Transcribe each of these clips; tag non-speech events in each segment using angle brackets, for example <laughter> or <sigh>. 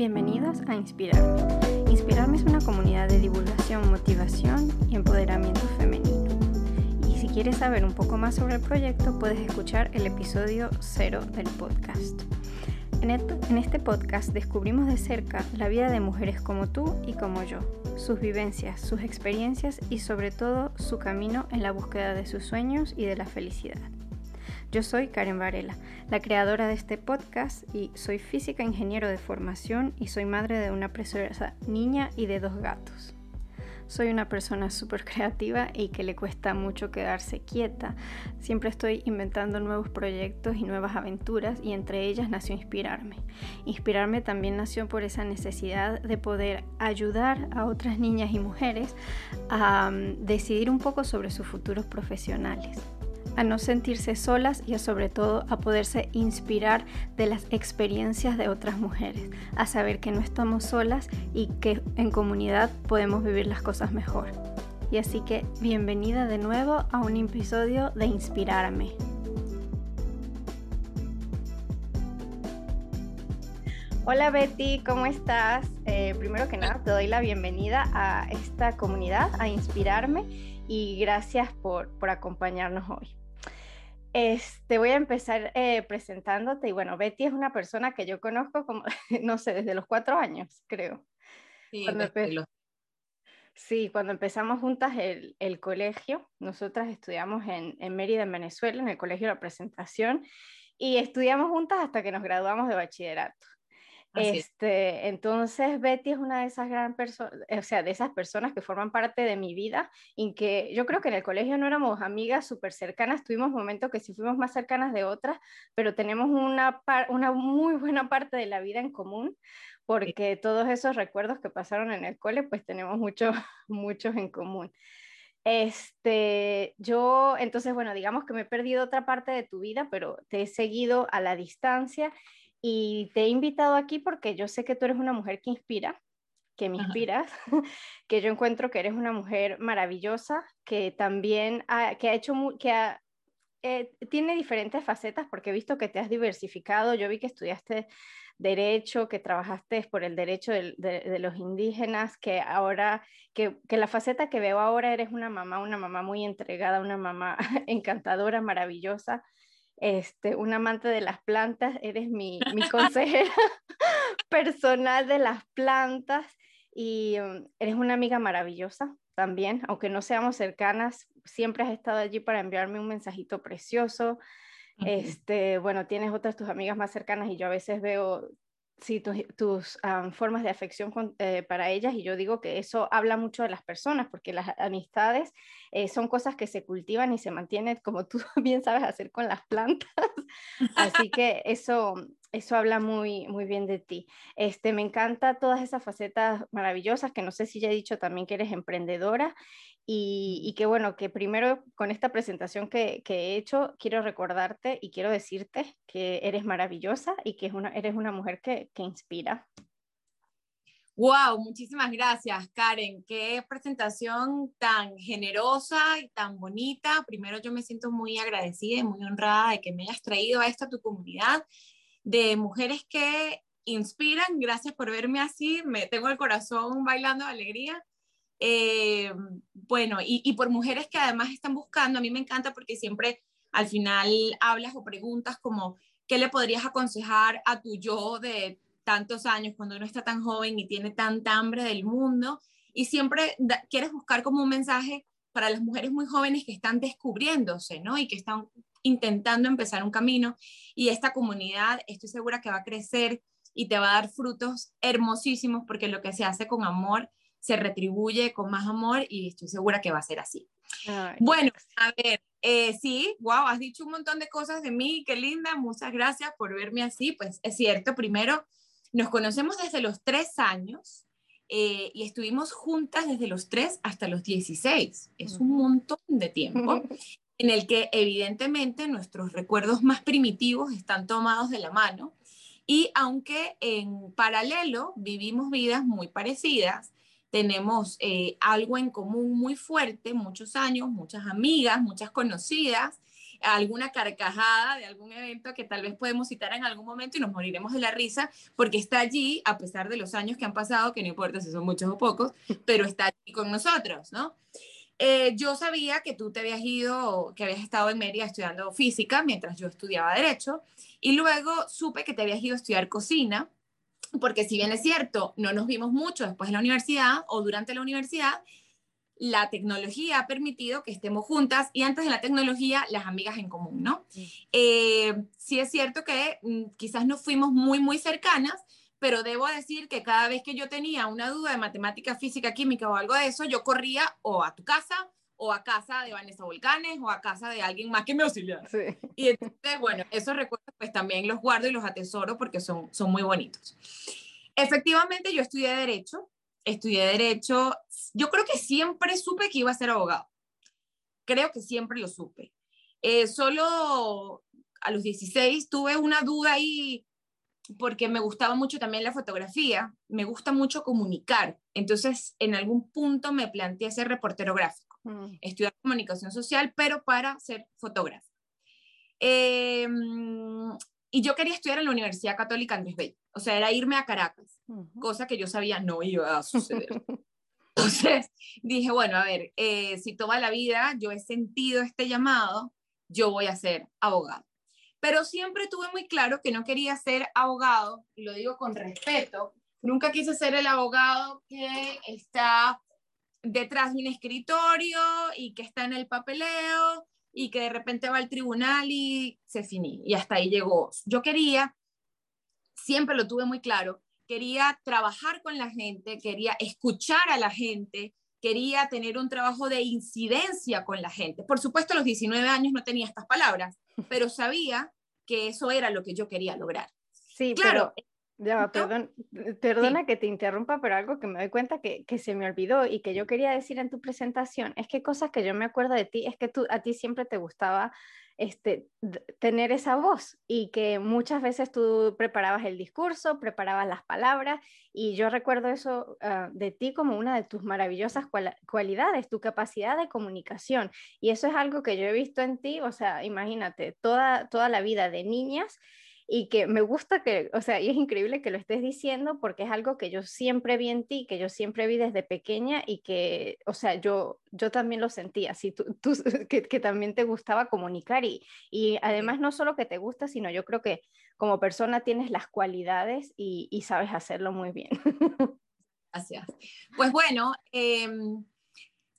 Bienvenidos a Inspirarme. Inspirarme es una comunidad de divulgación, motivación y empoderamiento femenino. Y si quieres saber un poco más sobre el proyecto, puedes escuchar el episodio cero del podcast. En, este podcast descubrimos de cerca la vida de mujeres como tú y como yo, sus vivencias, sus experiencias y sobre todo su camino en la búsqueda de sus sueños y de la felicidad. Yo soy Karen Varela, la creadora de este podcast y soy física ingeniero de formación y soy madre de una preciosa niña y de dos gatos. Soy una persona súper creativa y que le cuesta mucho quedarse quieta. Siempre estoy inventando nuevos proyectos y nuevas aventuras y entre ellas nació Inspirarme. Inspirarme también nació por esa necesidad de poder ayudar a otras niñas y mujeres a mm, decidir un poco sobre sus futuros profesionales a no sentirse solas y sobre todo a poderse inspirar de las experiencias de otras mujeres, a saber que no estamos solas y que en comunidad podemos vivir las cosas mejor. Y así que bienvenida de nuevo a un episodio de Inspirarme. Hola Betty, ¿cómo estás? Eh, primero que nada, te doy la bienvenida a esta comunidad, a Inspirarme, y gracias por, por acompañarnos hoy. Este, voy a empezar eh, presentándote y bueno, Betty es una persona que yo conozco como, <laughs> no sé, desde los cuatro años, creo. Sí, cuando, sí, cuando empezamos juntas el, el, colegio, nosotras estudiamos en, en Mérida, en Venezuela, en el colegio de la presentación, y estudiamos juntas hasta que nos graduamos de bachillerato. Este, entonces Betty es una de esas gran personas, o sea, de esas personas que forman parte de mi vida y que yo creo que en el colegio no éramos amigas súper cercanas, tuvimos momentos que sí fuimos más cercanas de otras, pero tenemos una, una muy buena parte de la vida en común porque todos esos recuerdos que pasaron en el cole, pues tenemos muchos, <laughs> muchos en común. Este, yo, entonces, bueno, digamos que me he perdido otra parte de tu vida, pero te he seguido a la distancia y te he invitado aquí porque yo sé que tú eres una mujer que inspira, que me inspiras, <laughs> que yo encuentro que eres una mujer maravillosa, que también ha, que ha hecho, que eh, tiene diferentes facetas porque he visto que te has diversificado, yo vi que estudiaste derecho, que trabajaste por el derecho de, de, los indígenas, que ahora, que, que, la faceta que veo ahora eres una mamá, una mamá muy entregada, una mamá <laughs> encantadora, maravillosa, este, un amante de las plantas, eres mi, mi <laughs> consejera <laughs> personal de las plantas y um, eres una amiga maravillosa también, aunque no seamos cercanas, siempre has estado allí para enviarme un mensajito precioso. Este, bueno, tienes otras tus amigas más cercanas y yo a veces veo sí, tus, formas de afección eh, para ellas y yo digo que eso habla mucho de las personas porque las amistades eh, son cosas que se cultivan y se mantienen como tú <laughs> bien sabes hacer con las plantas. <laughs> Así que eso eso habla muy muy bien de ti este me encanta todas esas facetas maravillosas que no sé si ya he dicho también que eres emprendedora y, que bueno, que primero con esta presentación que, he hecho, quiero recordarte y quiero decirte que eres maravillosa y que eres una mujer que, que inspira. Wow, muchísimas gracias, Karen. Qué presentación tan generosa y tan bonita. Primero, yo me siento muy agradecida y muy honrada de que me hayas traído a esta tu comunidad de mujeres que inspiran. Gracias por verme así. Me tengo el corazón bailando de alegría. Eh, bueno, y, por mujeres que además están buscando, a mí me encanta porque siempre al final hablas o preguntas como, ¿qué le podrías aconsejar a tu yo de tantos años cuando uno está tan joven y tiene tanta hambre del mundo? Y siempre quieres buscar como un mensaje para las mujeres muy jóvenes que están descubriéndose, ¿no? Y que están intentando empezar un camino. Y esta comunidad, estoy segura que va a crecer y te va a dar frutos hermosísimos porque lo que se hace con amor se retribuye con más amor y estoy segura que va a ser así. bueno, a ver, eh, sí, wow, has dicho un montón de cosas de mí, qué linda, muchas gracias por verme así. Pues es cierto, primero, nos conocemos desde los tres años eh, y estuvimos juntas desde los tres hasta los 16. Es un montón de tiempo <laughs> en el que evidentemente nuestros recuerdos más primitivos están tomados de la mano. Y aunque en paralelo vivimos vidas muy parecidas, tenemos eh, algo en común muy fuerte, muchos años, muchas amigas, muchas conocidas, alguna carcajada de algún evento que tal vez podemos citar en algún momento y nos moriremos de la risa porque está allí, a pesar de los años que han pasado, que no importa si son muchos o pocos, pero está allí con nosotros, ¿no? Eh, yo sabía que tú te habías ido, que habías estado en Mérida estudiando física mientras yo estudiaba derecho y luego supe que te habías ido a estudiar cocina porque si bien es cierto, no nos vimos mucho después de la universidad o durante la universidad, la tecnología ha permitido que estemos juntas y antes de la tecnología, las amigas en común, ¿no? Eh, sí es cierto que mm, quizás no fuimos muy, muy cercanas, pero debo decir que cada vez que yo tenía una duda de matemática, física, química o algo de eso, yo corría o a tu casa o a casa de Vanessa Volcanes o a casa de alguien más que me auxiliara. Y entonces, bueno, esos recuerdos pues también los guardo y los atesoro porque son, son muy bonitos. Efectivamente, yo estudié Derecho, estudié Derecho, yo creo que siempre supe que iba a ser abogado. Creo que siempre lo supe. Eh, solo a los 16 tuve una duda ahí porque me gustaba mucho también la fotografía, me gusta mucho comunicar. Entonces, en algún punto me planteé ser reportero gráfico, mm. estudiar comunicación social, pero para ser fotógrafo. Em, y yo quería estudiar en la Universidad Católica Andrés Bello, o sea, era irme a Caracas, cosa que yo sabía no iba a suceder. <laughs> Entonces dije, bueno, a ver, eh, si toda la vida yo he sentido este llamado, yo voy a ser abogado. Pero siempre tuve muy claro que no quería ser abogado, y lo digo con respeto, nunca quise ser el abogado que está detrás de un escritorio y que está en el papeleo y que de repente va al tribunal y se finí, y hasta ahí llegó. Yo quería, siempre lo tuve muy claro, quería trabajar con la gente, quería escuchar a la gente, quería tener un trabajo de incidencia con la gente. Por supuesto, a los 19 años no tenía estas palabras, <laughs> pero sabía que eso era lo que yo quería lograr. Sí, claro. Ya, perdón, perdona que te interrumpa, pero algo que me doy cuenta que, que, se me olvidó y que yo quería decir en tu presentación es que cosas que yo me acuerdo de ti es que tú, a ti siempre te gustaba este, tener esa voz y que muchas veces tú preparabas el discurso, preparabas las palabras y yo recuerdo eso ah, de ti como una de tus maravillosas cualidades, tu capacidad de comunicación. Y eso es algo que yo he visto en ti, o sea, imagínate, toda, toda la vida de niñas y que me gusta que, o sea, y es increíble que lo estés diciendo porque es algo que yo siempre vi en ti, que yo siempre vi desde pequeña y que, o sea, yo, yo también lo sentía, así, tú, tú <laughs> que, que, también te gustaba comunicar y, y además no solo que te gusta, sino yo creo que como persona tienes las cualidades y, y sabes hacerlo muy bien. <laughs> Gracias. Pues bueno, eh,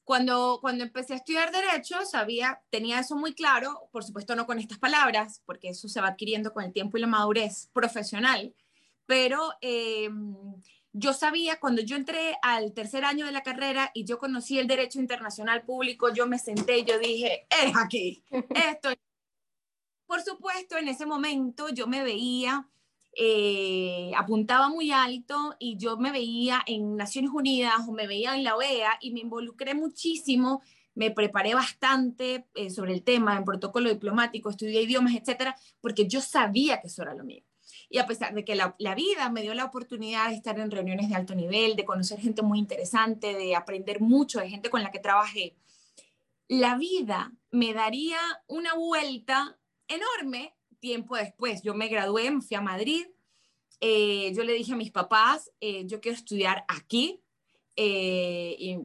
cuando, cuando empecé a estudiar derecho, sabía, tenía eso muy claro, por supuesto no con estas palabras, porque eso se va adquiriendo con el tiempo y la madurez profesional, pero em, yo sabía, cuando yo entré al tercer año de la carrera y yo conocí el derecho internacional público, yo me senté y yo dije, es aquí, <laughs> esto. Por supuesto, en ese momento yo me veía eh, apuntaba muy alto y yo me veía en Naciones Unidas o me veía en la OEA y me involucré muchísimo, me preparé bastante eh, sobre el tema en protocolo diplomático, estudié idiomas, etcétera, porque yo sabía que eso era lo mío. Y a pesar de que la, la, vida me dio la oportunidad de estar en reuniones de alto nivel, de conocer gente muy interesante, de aprender mucho de gente con la que trabajé, la vida me daría una vuelta enorme tiempo después. Yo me gradué, me fui a Madrid. Eh, yo le dije a mis papás, eh, yo quiero estudiar aquí. Eh, y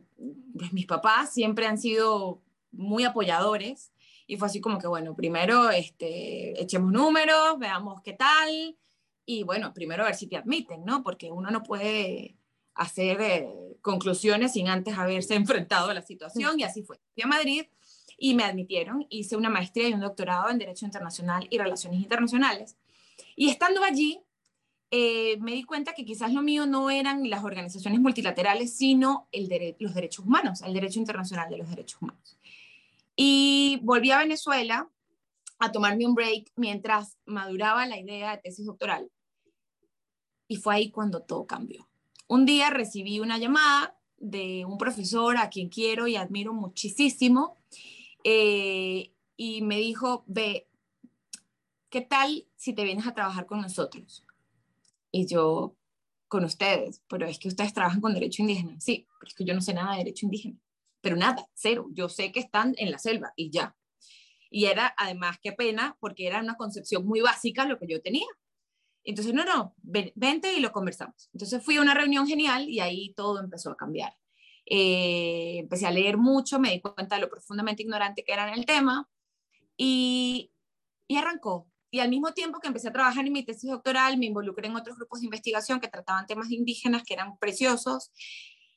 pues, mis papás siempre han sido muy apoyadores. Y fue así como que, bueno, primero este, echemos números, veamos qué tal. Y bueno, primero a ver si te admiten, ¿no? Porque uno no puede hacer conclusiones sin antes haberse <laughs> enfrentado a la situación. Y así fue. Fui a Madrid y me admitieron. Hice una maestría y un doctorado en Derecho Internacional y Relaciones Internacionales. Y estando allí, eh, me di cuenta que quizás lo mío no eran las organizaciones multilaterales, sino el los derechos humanos, el derecho internacional de los derechos humanos. Y volví a Venezuela a tomarme un break mientras maduraba la idea de tesis doctoral. Y fue ahí cuando todo cambió. Un día recibí una llamada de un profesor a quien quiero y admiro muchísimo, eh, y me dijo, ve, ¿qué tal si te vienes a trabajar con nosotros? Y yo, con ustedes, pero es que ustedes trabajan con derecho indígena. Sí, pero es que yo no sé nada de derecho indígena, pero nada, cero. Yo sé que están en la selva y ya. Y era, además, qué pena, porque era una concepción muy básica lo que yo tenía. Entonces, no, no, vente y lo conversamos. Entonces fui a una reunión genial y ahí todo empezó a cambiar. Eh, empecé a leer mucho, me di cuenta de lo profundamente ignorante que era en el tema y, y arrancó. Y al mismo tiempo que empecé a trabajar en mi tesis doctoral, me involucré en otros grupos de investigación que trataban temas indígenas que eran preciosos.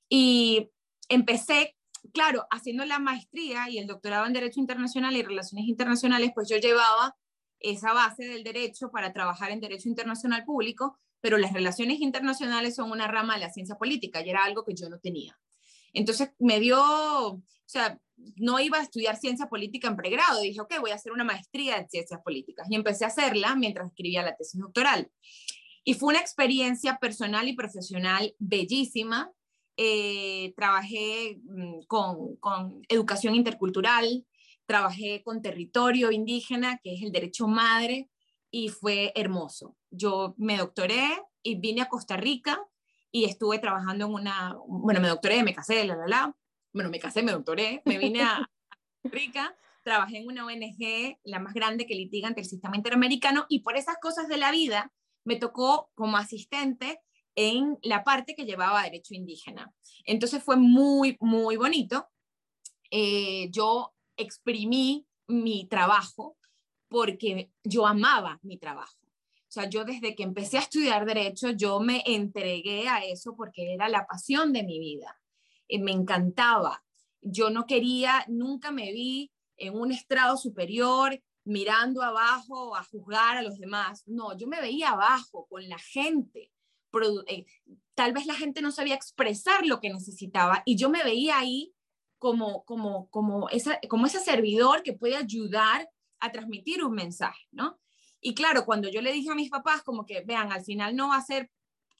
Y empecé, claro, haciendo la maestría y el doctorado en Derecho Internacional y Relaciones Internacionales, pues yo llevaba esa base del derecho para trabajar en Derecho Internacional Público, pero las relaciones internacionales son una rama de la ciencia política y era algo que yo no tenía. Entonces me dio, o sea, no iba a estudiar ciencia política en pregrado, dije, ok, voy a hacer una maestría en ciencias políticas y empecé a hacerla mientras escribía la tesis doctoral. Y fue una experiencia personal y profesional bellísima. Eh, trabajé mm, con, con educación intercultural, trabajé con territorio indígena, que es el derecho madre, y fue hermoso. Yo me doctoré y vine a Costa Rica y estuve trabajando en una, bueno, me doctoré, me casé, la, la, la, bueno, me casé, me doctoré, me vine a <laughs> Rica, trabajé en una ONG, la más grande que litiga ante el sistema interamericano, y por esas cosas de la vida me tocó como asistente en la parte que llevaba derecho indígena. Entonces fue muy, muy bonito. Eh, yo exprimí mi trabajo porque yo amaba mi trabajo. O sea, yo desde que empecé a estudiar derecho, yo me entregué a eso porque era la pasión de mi vida. Eh, me encantaba. Yo no quería, nunca me vi en un estrado superior mirando abajo a juzgar a los demás. No, yo me veía abajo con la gente. Eh, tal vez la gente no sabía expresar lo que necesitaba y yo me veía ahí como, como, como, esa, como ese servidor que puede ayudar a transmitir un mensaje, ¿no? Y claro, cuando yo le dije a mis papás como que, vean, al final no va a ser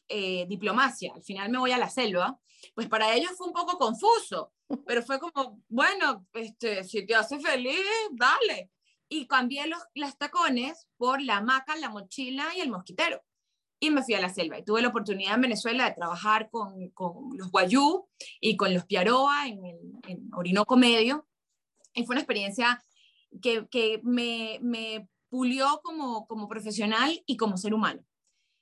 eh, diplomacia, al final me voy a la selva, pues para ellos fue un poco confuso, <laughs> pero fue como, bueno, este, si te hace feliz, dale. Y cambié los, las tacones por la hamaca, la mochila y el mosquitero. Y me fui a la selva y tuve la oportunidad en Venezuela de trabajar con, con los guayú y con los piaroa en, el, en Orinoco Medio. Y fue una experiencia que, que me, me pulió como, como profesional y como ser humano.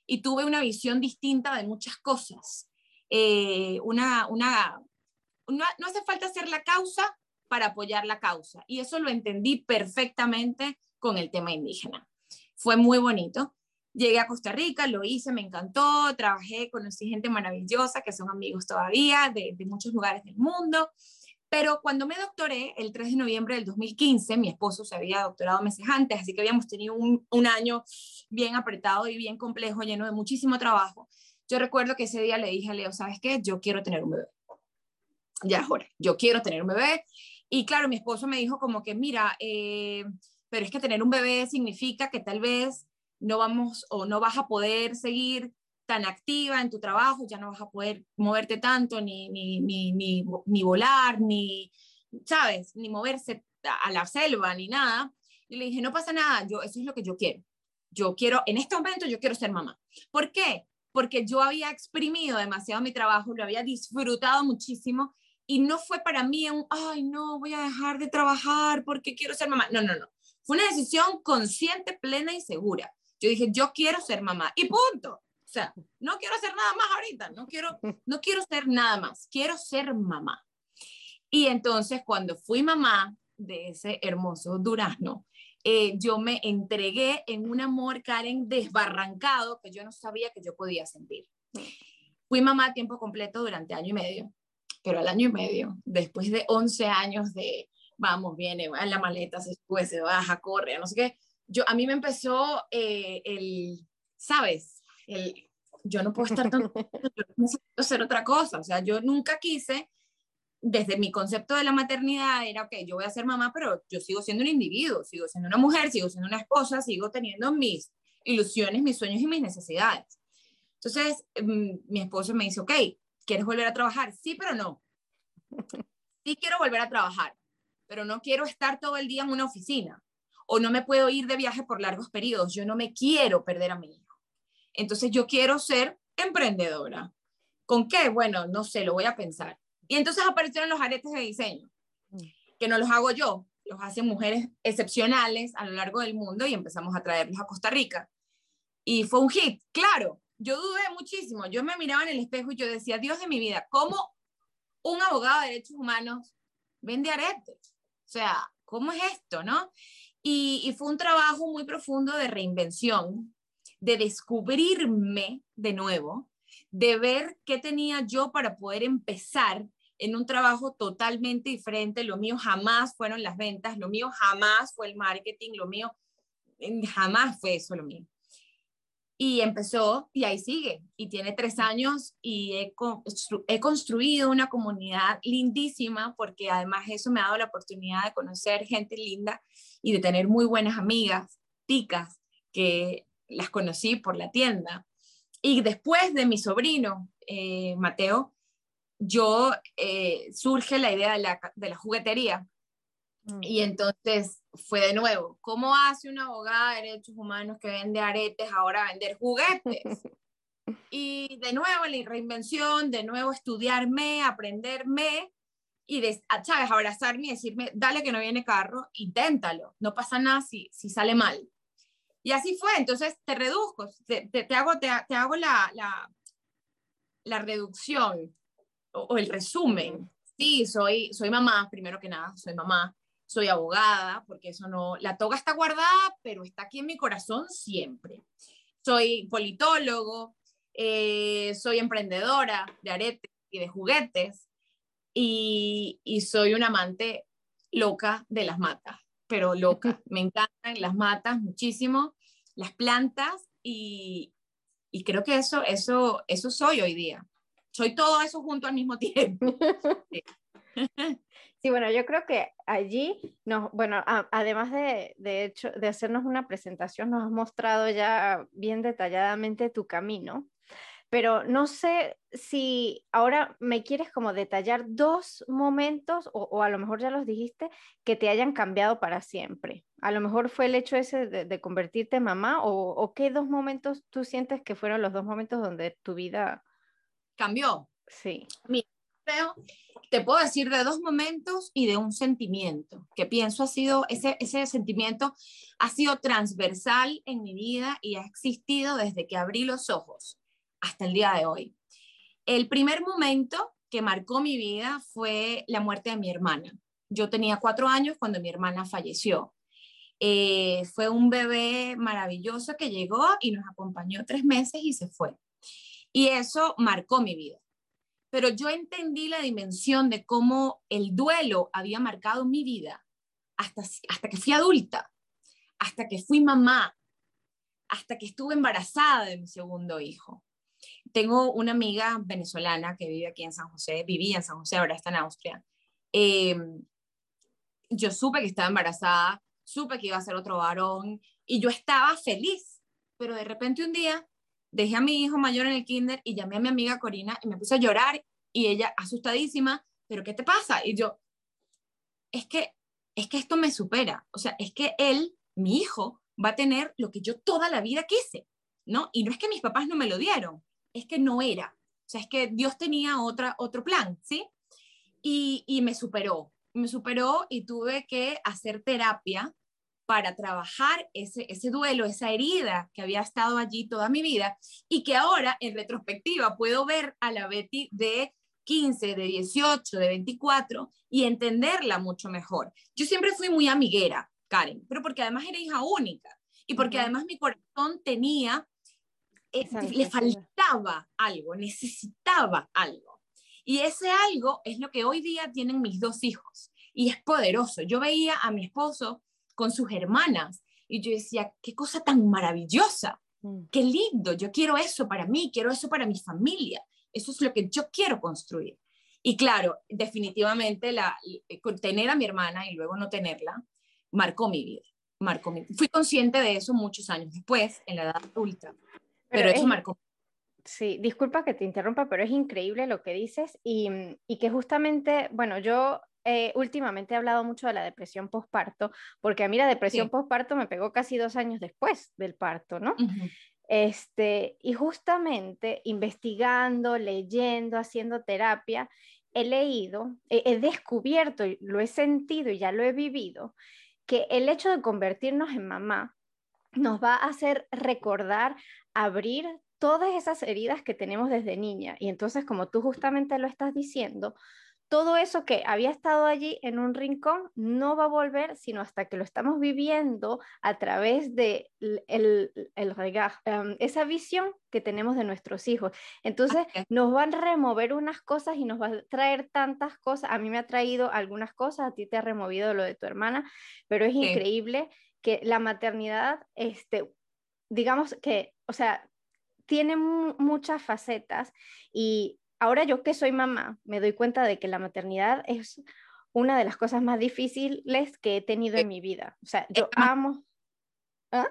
Y tuve una visión distinta de muchas cosas. Eh, una, una, no, no hace falta hacer la causa para apoyar la causa. Y eso lo entendí perfectamente con el tema indígena. Fue muy bonito. Llegué a Costa Rica, lo hice, me encantó, trabajé, conocí gente maravillosa que son amigos todavía de, de muchos lugares del mundo. Pero cuando me doctoré, el 3 de noviembre del 2015, mi esposo se había doctorado meses antes, así que habíamos tenido un, un, año bien apretado y bien complejo, lleno de muchísimo trabajo. Yo recuerdo que ese día le dije a Leo, ¿sabes qué? Yo quiero tener un bebé. Ya es hora, yo quiero tener un bebé. Y claro, mi esposo me dijo como que, mira, eh, pero es que tener un bebé significa que tal vez no vamos o no vas a poder seguir tan activa en tu trabajo, ya no vas a poder moverte tanto, ni, ni, ni, ni, volar, ni, ¿sabes? Ni moverse a la selva, ni nada. Y le dije, no pasa nada, yo, eso es lo que yo quiero. Yo quiero, en este momento yo quiero ser mamá. ¿Por qué? Porque yo había exprimido demasiado mi trabajo, lo había disfrutado muchísimo y no fue para mí un, ay, no, voy a dejar de trabajar porque quiero ser mamá. No, no, no. Fue una decisión consciente, plena y segura. Yo dije, yo quiero ser mamá y punto. O sea, no quiero hacer nada más ahorita, no quiero, <laughs> no quiero ser nada más, quiero ser mamá. Y entonces cuando fui mamá de ese hermoso durazno, eh, yo me entregué en un amor, Karen, desbarrancado que yo no sabía que yo podía sentir. Fui mamá a tiempo completo durante año y medio, pero al año y medio, después de 11 años de, vamos, viene, va en la maleta, se sube, se baja, corre, no sé qué, yo, a mí me empezó eh, el, ¿sabes? Yo no puedo estar tan, <laughs> yo necesito hacer otra cosa, o sea, yo nunca quise, desde mi concepto de la maternidad era, ok, yo voy a ser mamá, pero yo sigo siendo un individuo, sigo siendo una mujer, sigo siendo una esposa, sigo teniendo mis ilusiones, mis sueños y mis necesidades. Entonces, mm, mi esposo me dice, ok, ¿quieres volver a trabajar? Sí, pero no. Sí quiero volver a trabajar, pero no quiero estar todo el día en una oficina o no me puedo ir de viaje por largos periodos. Yo no me quiero perder a mi hijo. Entonces yo quiero ser emprendedora. ¿Con qué? Bueno, no sé, lo voy a pensar. Y entonces aparecieron los aretes de diseño, que no los hago yo, los hacen mujeres excepcionales a lo largo del mundo y empezamos a traerlos a Costa Rica. Y fue un hit, claro. Yo dudé muchísimo. Yo me miraba en el espejo y yo decía, Dios de mi vida, ¿cómo un abogado de derechos humanos vende aretes? O sea, ¿cómo es esto, no? Y, y fue un trabajo muy profundo de reinvención, de descubrirme de nuevo, de ver qué tenía yo para poder empezar en un trabajo totalmente diferente. Lo mío jamás fueron las ventas, lo mío jamás fue el marketing, lo mío jamás fue eso lo mío. Y empezó y ahí sigue. Y tiene tres años y he, he construido una comunidad lindísima porque además eso me ha dado la oportunidad de conocer gente linda y de tener muy buenas amigas, ticas, que las conocí por la tienda. Y después de mi sobrino, eh, Mateo, yo eh, surge la idea de la, de la juguetería. Mm. Y entonces fue de nuevo, ¿cómo hace una abogada de derechos humanos que vende aretes ahora a vender juguetes? <laughs> y de nuevo la reinvención, de nuevo estudiarme, aprenderme y, de, ¿sabes? Abrazarme y decirme, dale que no viene carro, inténtalo, no pasa nada si, si sale mal. Y así fue, entonces te reduzco, te, te, hago, te, te hago la, la, la reducción o, el resumen. Sí, soy, soy mamá, primero que nada, soy mamá, soy abogada, porque eso no, la toga está guardada, pero está aquí en mi corazón siempre. Soy politólogo, eh, soy emprendedora de aretes y de juguetes, y, y soy una amante loca de las matas, pero loca. <laughs> Me encantan las matas muchísimo, las plantas, y, y creo que eso, eso, eso soy hoy día soy todo eso junto al mismo tiempo. <laughs> <laughs> Sí. bueno, yo creo que allí, nos, bueno, además de, de, hecho, de hacernos una presentación, nos has mostrado ya bien detalladamente tu camino, pero no sé si ahora me quieres como detallar dos momentos, o, o, a lo mejor ya los dijiste, que te hayan cambiado para siempre. A lo mejor fue el hecho ese de, de convertirte en mamá, o, o qué dos momentos tú sientes que fueron los dos momentos donde tu vida cambió. Sí. Mira, te puedo decir de dos momentos y de un sentimiento, que pienso ha sido, ese, ese sentimiento ha sido transversal en mi vida y ha existido desde que abrí los ojos hasta el día de hoy. El primer momento que marcó mi vida fue la muerte de mi hermana. Yo tenía cuatro años cuando mi hermana falleció. Eh, fue un bebé maravilloso que llegó y nos acompañó tres meses y se fue. Y eso marcó mi vida. Pero yo entendí la dimensión de cómo el duelo había marcado mi vida hasta, hasta que fui adulta, hasta que fui mamá, hasta que estuve embarazada de mi segundo hijo. Tengo una amiga venezolana que vive aquí en San José, vivía en San José, ahora está en Austria. Em, yo supe que estaba embarazada, supe que iba a ser otro varón y yo estaba feliz, pero de repente un día dejé a mi hijo mayor en el kinder y llamé a mi amiga Corina y me puse a llorar y ella asustadísima, pero ¿qué te pasa? Y yo, es que, es que esto me supera, o sea, es que él, mi hijo, va a tener lo que yo toda la vida quise, ¿no? Y no es que mis papás no me lo dieron, es que no era, o sea, es que Dios tenía otra, otro plan, ¿sí? Y, y me superó, me superó y tuve que hacer terapia para trabajar ese, ese duelo, esa herida que había estado allí toda mi vida y que ahora en retrospectiva puedo ver a la Betty de 15, de 18, de 24 y entenderla mucho mejor. Yo siempre fui muy amiguera, Karen, pero porque además era hija única y porque además mi corazón tenía, eh, le faltaba algo, necesitaba algo. Y ese algo es lo que hoy día tienen mis dos hijos y es poderoso. Yo veía a mi esposo con sus hermanas. Y yo decía, qué cosa tan maravillosa, mm. qué lindo, yo quiero eso para mí, quiero eso para mi familia, eso es lo que yo quiero construir. Y claro, definitivamente la, eh, tener a mi hermana y luego no tenerla marcó mi vida. Marcó mi, fui consciente de eso muchos años después, en la edad adulta, pero, eso marcó. Sí, disculpa que te interrumpa, pero es increíble lo que dices y, y que justamente, bueno, yo eh, últimamente he hablado mucho de la depresión postparto, porque a mí la depresión postparto me pegó casi dos años después del parto, ¿no? Este, y justamente investigando, leyendo, haciendo terapia, he leído, he, descubierto, lo he sentido y ya lo he vivido, que el hecho de convertirnos en mamá nos va a hacer recordar, abrir todas esas heridas que tenemos desde niña. Y entonces, como tú justamente lo estás diciendo, todo eso que había estado allí en un rincón no va a volver, sino hasta que lo estamos viviendo a través de el, el, em, esa visión que tenemos de nuestros hijos. Entonces nos van a remover unas cosas y nos va a traer tantas cosas. A mí me ha traído algunas cosas, a ti te ha removido lo de tu hermana, pero es increíble que la maternidad, este, digamos que, o sea, tiene muchas facetas y ahora yo que soy mamá, me doy cuenta de que la maternidad es una de las cosas más difíciles que he tenido en mi vida. O sea, yo amo... ¿Ah?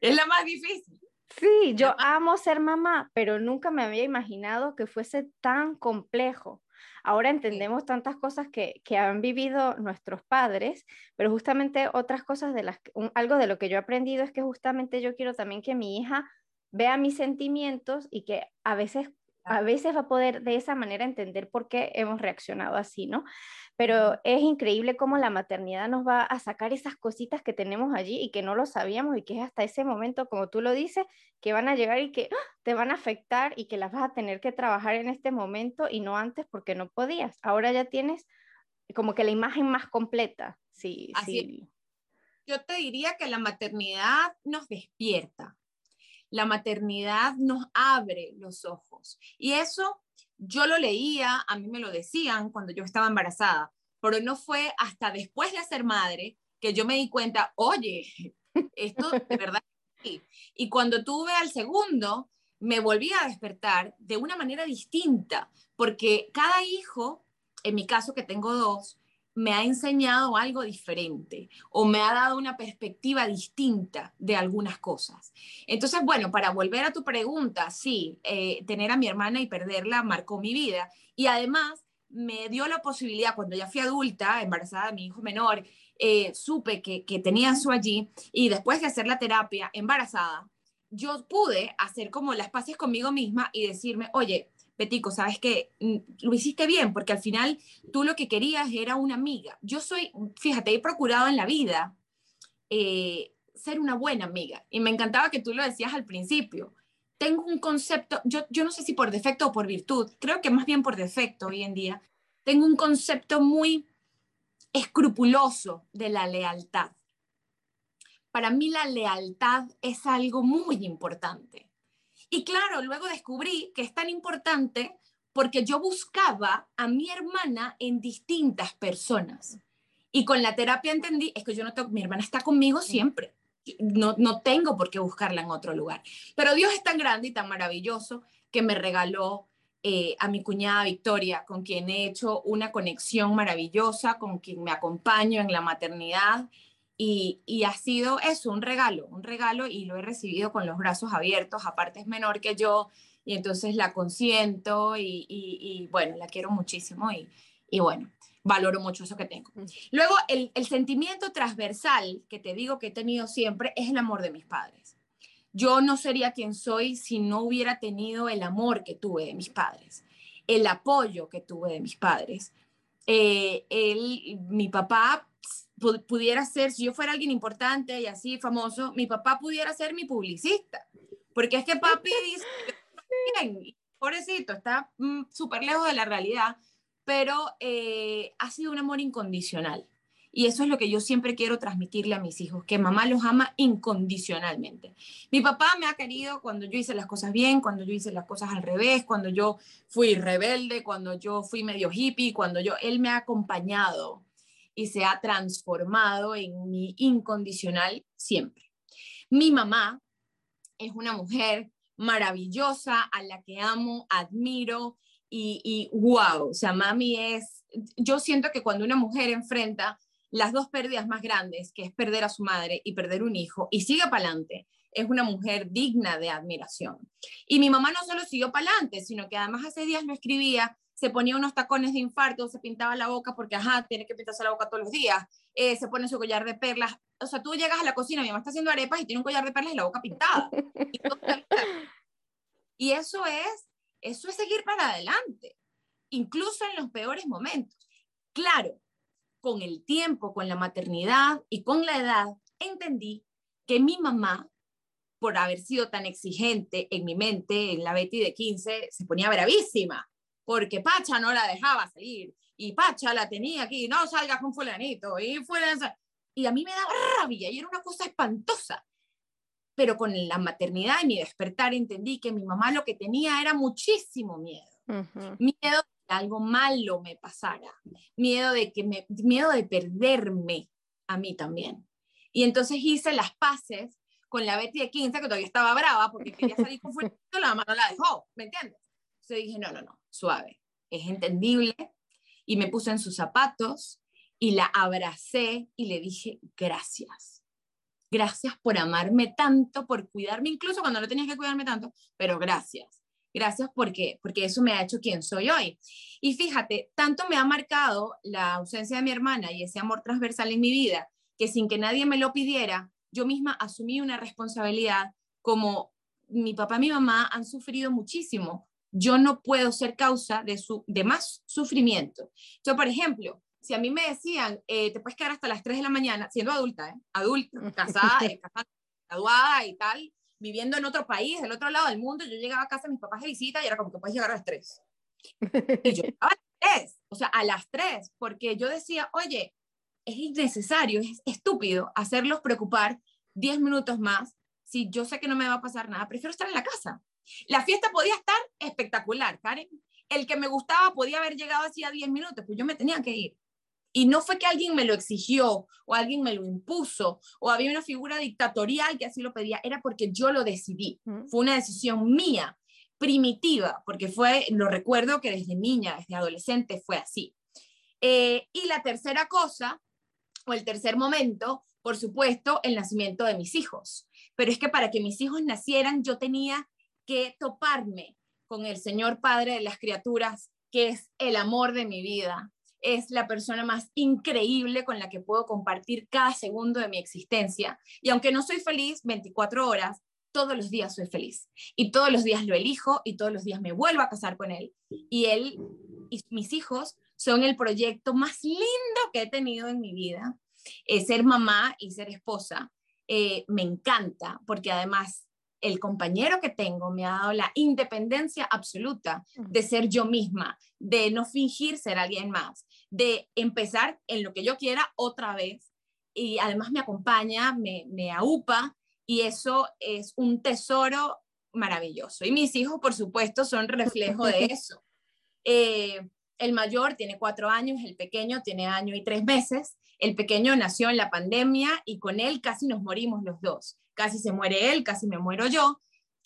Es la más difícil. Sí, yo amo ser mamá, pero nunca me había imaginado que fuese tan complejo. Ahora entendemos tantas cosas que, que, han vivido nuestros padres, pero justamente otras cosas de las, algo de lo que yo he aprendido es que justamente yo quiero también que mi hija vea mis sentimientos y que a veces a veces va a poder de esa manera entender por qué hemos reaccionado así, ¿no? Pero es increíble cómo la maternidad nos va a sacar esas cositas que tenemos allí y que no lo sabíamos y que es hasta ese momento, como tú lo dices, que van a llegar y que ¡ah! te van a afectar y que las vas a tener que trabajar en este momento y no antes porque no podías. Ahora ya tienes como que la imagen más completa. Sí, sí. Yo te diría que la maternidad nos despierta, la maternidad nos abre los ojos. Y eso yo lo leía, a mí me lo decían cuando yo estaba embarazada, pero no fue hasta después de ser madre que yo me di cuenta, oye, esto de verdad. Y cuando tuve al segundo, me volví a despertar de una manera distinta, porque cada hijo, en mi caso que tengo dos, me ha enseñado algo diferente o me ha dado una perspectiva distinta de algunas cosas. Entonces, bueno, para volver a tu pregunta, sí, eh, tener a mi hermana y perderla marcó mi vida y además me dio la posibilidad, cuando ya fui adulta, embarazada de mi hijo menor, eh, supe que, que tenía eso allí y después de hacer la terapia embarazada, yo pude hacer como las paces conmigo misma y decirme, oye, Petico, sabes que mm, lo hiciste bien, porque al final tú lo que querías era una amiga. Yo soy, fíjate, he procurado en la vida eh, ser una buena amiga y me encantaba que tú lo decías al principio. Tengo un concepto, yo, yo no sé si por defecto o por virtud, creo que más bien por defecto hoy en día, tengo un concepto muy escrupuloso de la lealtad. Para mí la lealtad es algo muy importante. Y claro, luego descubrí que es tan importante porque yo buscaba a mi hermana en distintas personas. Y con la terapia entendí, es que yo no tengo, mi hermana está conmigo siempre. No, no tengo por qué buscarla en otro lugar. Pero Dios es tan grande y tan maravilloso que me regaló eh, a mi cuñada Victoria, con quien he hecho una conexión maravillosa, con quien me acompaño en la maternidad y, ha sido eso, un regalo, un regalo y lo he recibido con los brazos abiertos, aparte es menor que yo y entonces la consiento y, bueno, la quiero muchísimo y, bueno, valoro mucho eso que tengo. Mm. Luego, el, el sentimiento transversal que te digo que he tenido siempre es el amor de mis padres. Yo no sería quien soy si no hubiera tenido el amor que tuve de mis padres, el apoyo que tuve de mis padres. Eh, mi papá pudiera ser, si yo fuera alguien importante y así famoso, mi papá pudiera ser mi publicista. Porque es que papi <laughs> dice, bien, pobrecito, está mm, súper lejos de la realidad, pero eh, ha sido un amor incondicional. Y eso es lo que yo siempre quiero transmitirle a mis hijos, que mamá los ama incondicionalmente. Mi papá me ha querido cuando yo hice las cosas bien, cuando yo hice las cosas al revés, cuando yo fui rebelde, cuando yo fui medio hippie, cuando yo, él me ha acompañado y se ha transformado en mi incondicional siempre. Mi mamá es una mujer maravillosa a la que amo, admiro y, y wow, o sea, mami es, yo siento que cuando una mujer enfrenta las dos pérdidas más grandes, que es perder a su madre y perder un hijo, y sigue para adelante, es una mujer digna de admiración. Y mi mamá no solo siguió para adelante, sino que además hace días lo escribía, se ponía unos tacones de infarto, se pintaba la boca porque, ajá, tiene que pintarse la boca todos los días, eh, se pone su collar de perlas. O sea, tú llegas a la cocina, mi mamá está haciendo arepas y tiene un collar de perlas y la boca pintada. y eso es, eso es seguir para adelante, incluso en los peores momentos. Claro, con el tiempo, con la maternidad y con la edad, entendí que mi mamá, por haber sido tan exigente en mi mente, en la Betty de 15, se ponía bravísima, porque Pacha no la dejaba salir, y Pacha la tenía aquí, no salgas con fulanito, y fulanito. Y a mí me daba rabia, y era una cosa espantosa. Pero con la maternidad y mi despertar entendí que mi mamá lo que tenía era muchísimo miedo. Miedo algo malo me pasara, miedo de, que me, miedo de perderme a mí también. Y entonces hice las paces con la Betty de 15, que todavía estaba brava porque quería salir con <laughs> fulanito, la mamá no la dejó, ¿me entiendes? Entonces dije, no, no, no, suave, es entendible. Y me puse en sus zapatos y la abracé y le dije, gracias. Gracias por amarme tanto, por cuidarme, incluso cuando no tenías que cuidarme tanto, pero gracias. Gracias porque, porque eso me ha hecho quien soy hoy. Y fíjate, tanto me ha marcado la ausencia de mi hermana y ese amor transversal en mi vida, que sin que nadie me lo pidiera, yo misma asumí una responsabilidad como mi papá y mi mamá han sufrido muchísimo. Yo no puedo ser causa de, su, de más sufrimiento. Yo, por ejemplo, si a mí me decían, eh, te puedes quedar hasta las 3 de la mañana, siendo adulta, ¿eh? adulta, <laughs> casada, eh, casada, graduada y tal, viviendo en otro país, del otro lado del mundo, yo llegaba a casa mis papás de visita y era como que puedes llegar a las 3. Y yo a las 3, o sea, a las 3, porque yo decía, oye, es innecesario, es estúpido hacerlos preocupar 10 minutos más si yo sé que no me va a pasar nada, prefiero estar en la casa. La fiesta podía estar espectacular, Karen. El que me gustaba podía haber llegado así a 10 minutos, pues yo me tenía que ir. Y no fue que alguien me lo exigió o alguien me lo impuso o había una figura dictatorial que así lo pedía, era porque yo lo decidí. Fue una decisión mía, primitiva, porque fue, lo recuerdo que desde niña, desde adolescente fue así. Eh, y la tercera cosa, o el tercer momento, por supuesto, el nacimiento de mis hijos. Pero es que para que mis hijos nacieran, yo tenía toparme con el Señor Padre de las criaturas, que es el amor de mi vida, es la persona más increíble con la que puedo compartir cada segundo de mi existencia. Y aunque no soy feliz 24 horas, todos los días soy feliz. Y todos los días lo elijo y todos los días me vuelvo a casar con él. Y él y mis hijos son el proyecto más lindo que he tenido en mi vida. Eh, ser mamá y ser esposa eh, me encanta porque además el compañero que tengo me ha dado la independencia absoluta de ser yo misma, de no fingir ser alguien más, de empezar en lo que yo quiera otra vez. Y además me acompaña, me, me aupa y eso es un tesoro maravilloso. Y mis hijos, por supuesto, son reflejo de <laughs> eso. Eh, el mayor tiene cuatro años, el pequeño tiene año y tres meses. El pequeño nació en la pandemia y con él casi nos morimos los dos casi se muere él, casi me muero yo.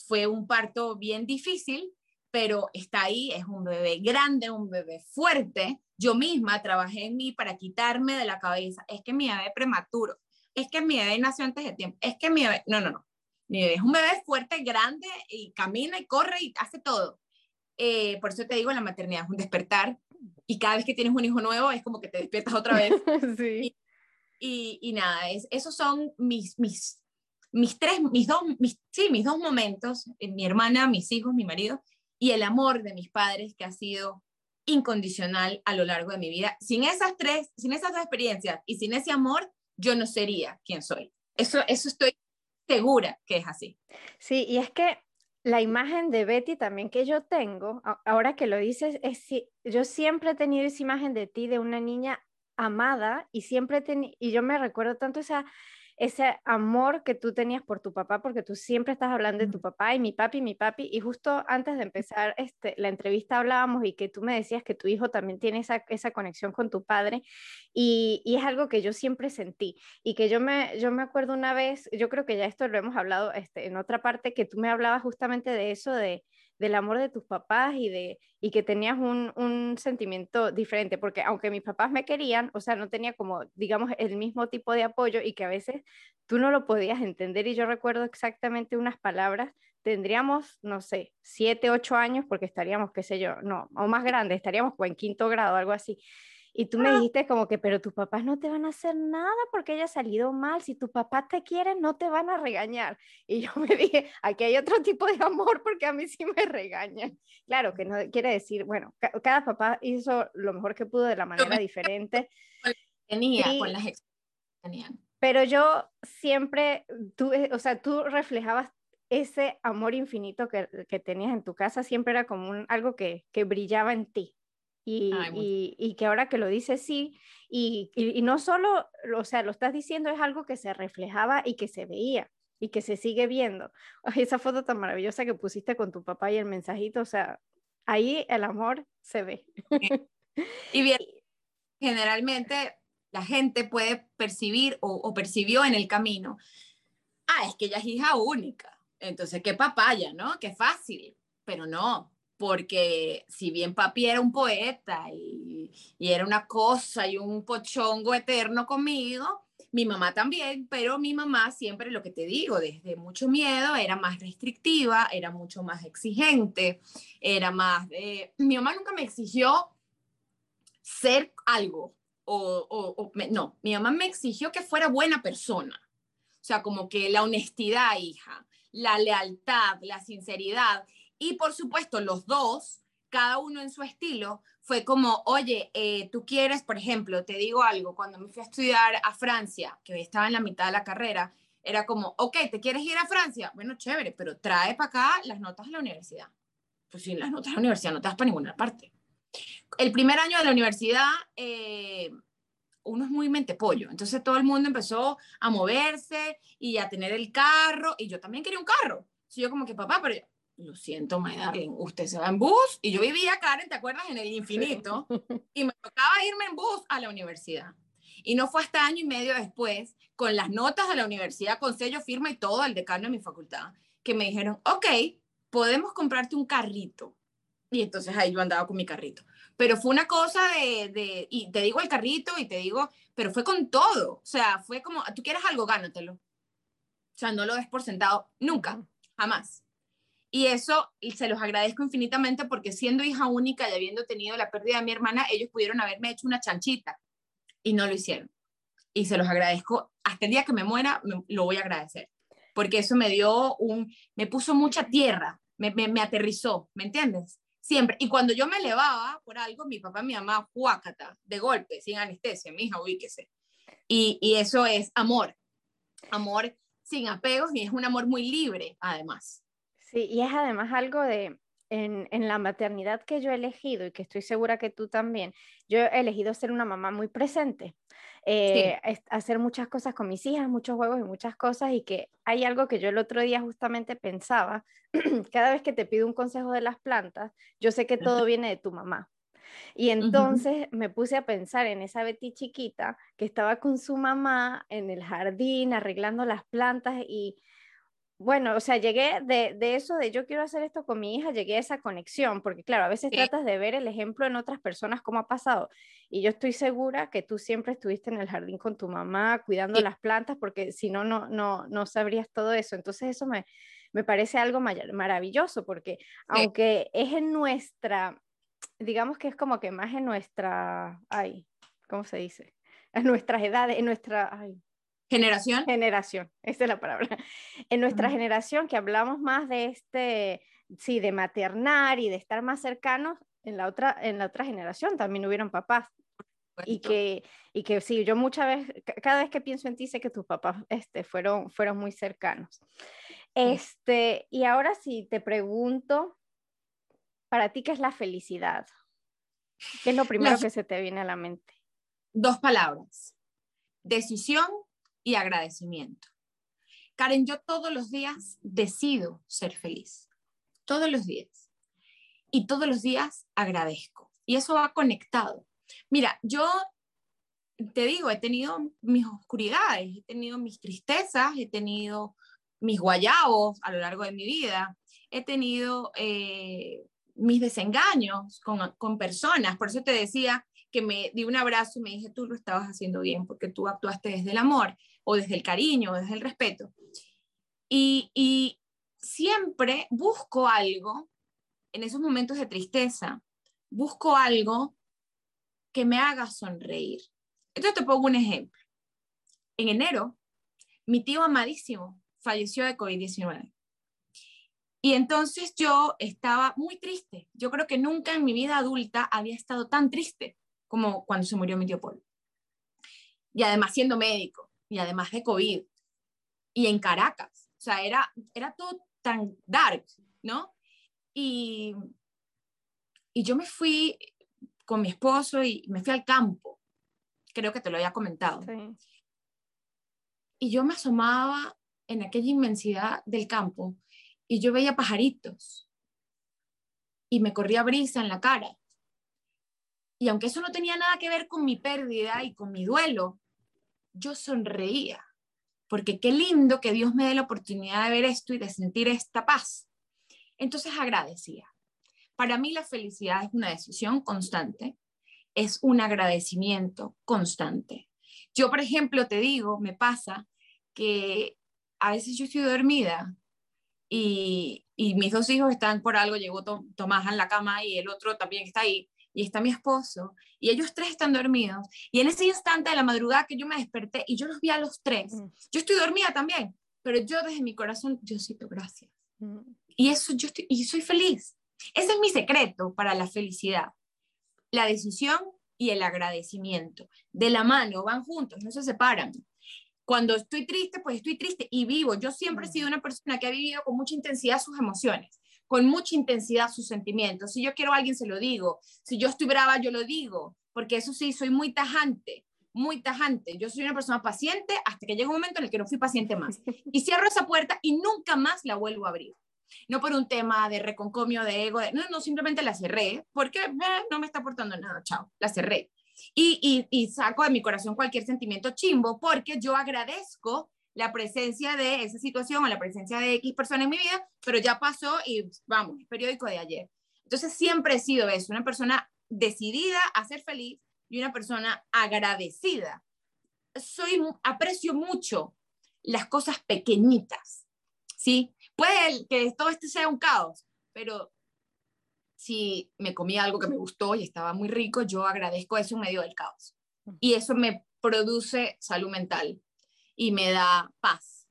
Fue un parto bien difícil, pero está ahí, es un bebé grande, un bebé fuerte. Yo misma trabajé en mí para quitarme de la cabeza, es que mi bebé prematuro, es que mi bebé nació antes de tiempo, es que mi bebé, no, no, no. Mi bebé es un bebé fuerte, grande y camina y corre y hace todo. Eh, por eso te digo, la maternidad es un despertar y cada vez que tienes un hijo nuevo es como que te despiertas otra vez. <laughs> sí. y, y, nada, es, esos son mis, mis mis tres, mis dos, mis, sí, mis dos momentos, eh, mi hermana, mis hijos, mi marido, y el amor de mis padres que ha sido incondicional a lo largo de mi vida. Sin esas tres, sin esas dos experiencias y sin ese amor, yo no sería quien soy. Eso, eso estoy segura que es así. Sí, y es que la imagen de Betty también que yo tengo, ahora que lo dices, es yo siempre he tenido esa imagen de ti, de una niña amada, y siempre y yo me recuerdo tanto esa ese amor que tú tenías por tu papá, porque tú siempre estás hablando de tu papá y mi papi, mi papi, y justo antes de empezar este, la entrevista hablábamos y que tú me decías que tu hijo también tiene esa, esa conexión con tu padre, y, y, es algo que yo siempre sentí, y que yo me, yo me acuerdo una vez, yo creo que ya esto lo hemos hablado este, en otra parte, que tú me hablabas justamente de eso, de, del amor de tus papás y, de, y que tenías un, un, sentimiento diferente, porque aunque mis papás me querían, o sea, no tenía como, digamos, el mismo tipo de apoyo y que a veces tú no lo podías entender y yo recuerdo exactamente unas palabras, tendríamos, no sé, siete, ocho años, porque estaríamos, qué sé yo, no, o más grande, estaríamos en quinto grado, algo así. Y tú me ah. dijiste como que, pero tus papás no te van a hacer nada porque haya salido mal. Si tus papás te quieren, no te van a regañar. Y yo me <laughs> dije, aquí hay otro tipo de amor porque a mí sí me regañan. Claro, que no quiere decir, bueno, cada papá hizo lo mejor que pudo de la manera diferente. Tenía, con las tenían. Pero yo siempre, tú, eh, o sea, tú reflejabas ese amor infinito que, que tenías en tu casa, siempre era como un, algo que, que brillaba en ti. Y, y, que ahora que lo dices sí, y, y, no solo, o sea, lo estás diciendo es algo que se reflejaba y que se veía y que se sigue viendo. esa foto tan maravillosa que pusiste con tu papá y el mensajito, o sea, ahí el amor se ve. <laughs> Y bien, generalmente la gente puede percibir o, o percibió en el camino, ah, es que ella es hija única, entonces qué papaya, ¿no? Qué fácil, pero no, porque si bien papi era un poeta y, era una cosa y un pochongo eterno conmigo, mi mamá también, pero mi mamá siempre lo que te digo, desde mucho miedo, era más restrictiva, era mucho más exigente, era más de... Mi mamá nunca me exigió ser algo, o, no, mi mamá me exigió que fuera buena persona. O sea, como que la honestidad, hija, la lealtad, la sinceridad. Y por supuesto, los dos, cada uno en su estilo, fue como, oye, eh, tú quieres, por ejemplo, te digo algo, cuando me fui a estudiar a Francia, que estaba en la mitad de la carrera, era como, ok, ¿te quieres ir a Francia? Bueno, chévere, pero trae para acá las notas de la universidad. Pues sin las notas de la universidad no te das para ninguna parte. El primer año de la universidad, eh, uno es muy mente pollo, entonces todo el mundo empezó a moverse y a tener el carro, y yo también quería un carro. Sí, yo como que, papá, pero lo siento, my usted se va en bus. Y yo vivía, Karen, ¿te acuerdas? En el infinito. Y me tocaba irme en bus a la universidad. Y no fue hasta año y medio después, con las notas de la universidad, con sello, firma y todo, el decano de mi facultad, que me dijeron, ok, podemos comprarte un carrito. Y entonces ahí yo andaba con mi carrito. Pero fue una cosa de, de, y te digo el carrito y te digo, pero fue con todo. O sea, fue como, tú quieres algo, gánatelo. O sea, no lo des por sentado nunca, jamás. Y eso y se los agradezco infinitamente porque siendo hija única y habiendo tenido la pérdida de mi hermana, ellos pudieron haberme hecho una chanchita y no lo hicieron. Y se los agradezco. Hasta el día que me muera, lo voy a agradecer. Porque eso me dio un, me puso mucha tierra, me, me, aterrizó, ¿me entiendes? Siempre. Y cuando yo me elevaba por algo, mi papá mi mamá, juácata, de golpe, sin anestesia, mi hija, ubíquese. Y, y eso es amor. Amor sin apegos y es un amor muy libre, además. Sí, y es además algo de, en, en, la maternidad que yo he elegido y que estoy segura que tú también, yo he elegido ser una mamá muy presente, eh, hacer muchas cosas con mis hijas, muchos juegos y muchas cosas y que hay algo que yo el otro día justamente pensaba, <clears throat> cada vez que te pido un consejo de las plantas, yo sé que todo viene de tu mamá. Y entonces me puse a pensar en esa Betty chiquita que estaba con su mamá en el jardín arreglando las plantas y bueno, o sea, llegué de, de, eso de yo quiero hacer esto con mi hija, llegué a esa conexión, porque claro, a veces tratas de ver el ejemplo en otras personas cómo ha pasado. Y yo estoy segura que tú siempre estuviste en el jardín con tu mamá, cuidando las plantas, porque si no, no, no, no sabrías todo eso. Entonces eso me, me parece algo maravilloso, porque aunque es en nuestra, digamos que es como que más en nuestra, ay, ¿cómo se dice? En nuestras edades, en nuestra, ay, Generación. Generación, esa es la palabra. <laughs> En nuestra generación que hablamos más de este, sí, de maternar y de estar más cercanos, en la otra, en la otra generación también hubieron papás. Y que, y que sí, yo muchas veces, cada vez que pienso en ti, sé que tus papás este, fueron, fueron muy cercanos. Este, y ahora sí te pregunto, para ti, ¿qué es la felicidad? ¿Qué es lo primero que se te viene a la mente? Dos palabras. Decisión y agradecimiento. Karen, yo todos los días decido ser feliz. Todos los días. Y todos los días agradezco. Y eso va conectado. Mira, yo te digo, he tenido mis oscuridades, he tenido mis tristezas, he tenido mis guayabos a lo largo de mi vida, he tenido eh, mis desengaños con, con personas. Por eso te decía que me di un abrazo y me dije, tú lo estabas haciendo bien, porque tú actuaste desde el amor, o desde el cariño, o desde el respeto. Y, y siempre busco algo en esos momentos de tristeza, busco algo que me haga sonreír. Entonces te pongo un ejemplo. En enero, mi tío amadísimo falleció de COVID-19. Y entonces yo estaba muy triste. Yo creo que nunca en mi vida adulta había estado tan triste como cuando se murió mi tío Paul. Y además siendo médico, y además de COVID, y en Caracas. O sea, era, era todo tan dark, ¿no? Y, y yo me fui con mi esposo y me fui al campo. Creo que te lo había comentado. Y yo me asomaba en aquella inmensidad del campo y yo veía pajaritos y me corría brisa en la cara. Y aunque eso no tenía nada que ver con mi pérdida y con mi duelo, yo sonreía, porque qué lindo que Dios me dé la oportunidad de ver esto y de sentir esta paz. Entonces agradecía. Para mí la felicidad es una decisión constante, es un agradecimiento constante. Yo, por ejemplo, te digo, me pasa que a veces yo estoy dormida y, mis dos hijos están por algo, llegó Tomás en la cama y el otro también está ahí, y está mi esposo, y ellos tres están dormidos, y en ese instante de la madrugada que yo me desperté y yo los vi a los tres, mm. yo estoy dormida también, pero yo desde mi corazón, Diosito, gracias. Mm. Y eso yo estoy, y soy feliz. Ese es mi secreto para la felicidad. La decisión y el agradecimiento. De la mano, van juntos, no se separan. Cuando estoy triste, pues estoy triste y vivo. Yo siempre he sido una persona que ha vivido con mucha intensidad sus emociones, con mucha intensidad sus sentimientos. Si yo quiero a alguien, se lo digo. Si yo estoy brava, yo lo digo. Porque eso sí, soy muy tajante, muy tajante. Yo soy una persona paciente hasta que llega un momento en el que no fui paciente más. <laughs> Y cierro esa puerta y nunca más la vuelvo a abrir. No por un tema de reconcomio, de ego, no, no, simplemente la cerré, porque eh, no me está aportando nada, chao, la cerré y, saco de mi corazón cualquier sentimiento chimbo porque yo agradezco la presencia de esa situación o la presencia de X persona en mi vida, pero ya pasó y vamos, periódico de ayer. Entonces siempre he sido eso, una persona decidida a ser feliz y una persona agradecida. Soy, aprecio mucho las cosas pequeñitas, ¿sí? Puede que todo esto sea un caos, pero si me comí algo que me gustó y estaba muy rico, yo agradezco eso en medio del caos. Y eso me produce salud mental y me da paz.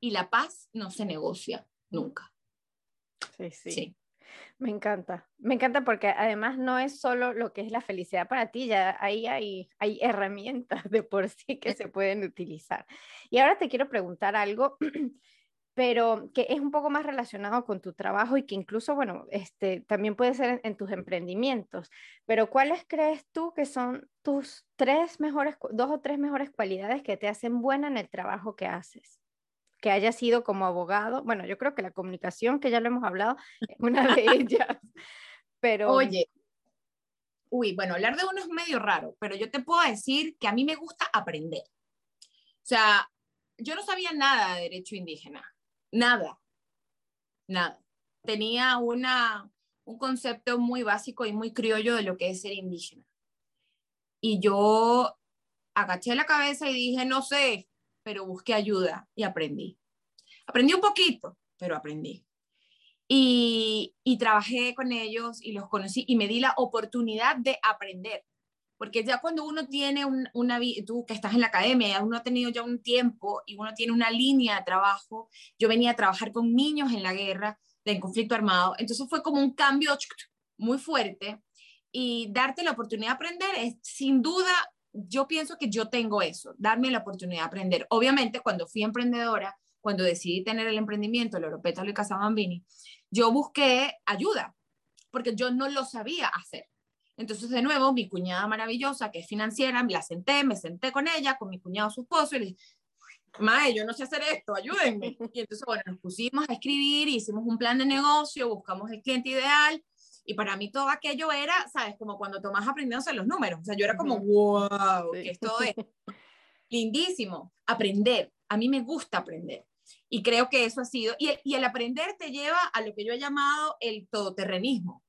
Y la paz no se negocia nunca. Sí, sí. Me encanta, me encanta porque además no es solo lo que es la felicidad para ti, ya ahí hay, hay herramientas de por sí que se pueden utilizar. Y ahora te quiero preguntar algo <clears throat> pero que es un poco más relacionado con tu trabajo y que incluso, bueno, este, también puede ser en, tus emprendimientos. Pero ¿cuáles crees tú que son tus tres mejores, dos o tres mejores cualidades que te hacen buena en el trabajo que haces? Que hayas sido como abogado. Bueno, yo creo que la comunicación, que ya lo hemos hablado, es una de <laughs> ellas. Pero... Oye, uy, bueno, hablar de uno es medio raro, pero yo te puedo decir que a mí me gusta aprender. O sea, yo no sabía nada de derecho indígena nada, nada. Tenía una, un concepto muy básico y muy criollo de lo que es ser indígena. Y yo agaché la cabeza y dije, no sé, pero busqué ayuda y aprendí. Aprendí un poquito, pero aprendí. Y, y, trabajé con ellos y los conocí y me di la oportunidad de aprender porque ya cuando uno tiene una vida, tú que estás en la academia, uno ha tenido ya un tiempo y uno tiene una línea de trabajo, yo venía a trabajar con niños en la guerra, en conflicto armado, entonces fue como un cambio muy fuerte y darte la oportunidad de aprender es sin duda, yo pienso que yo tengo eso, darme la oportunidad de aprender. Obviamente cuando fui emprendedora, cuando decidí tener el emprendimiento, el Europétalo y Casabambini, yo busqué ayuda, porque yo no lo sabía hacer. Entonces, de nuevo, mi cuñada maravillosa, que es financiera, la senté, me senté con ella, con mi cuñado, su esposo, y le dije, Mae, yo no sé hacer esto, ayúdenme. <laughs> Y entonces, bueno, nos pusimos a escribir, hicimos un plan de negocio, buscamos el cliente ideal, y para mí todo aquello era, ¿sabes? Como cuando Tomás aprendiendo a hacer los números. O sea, yo era como, wow, que esto es <laughs> lindísimo. Aprender. A mí me gusta aprender. Y creo que eso ha sido, y el, y el aprender te lleva a lo que yo he llamado el todoterrenismo,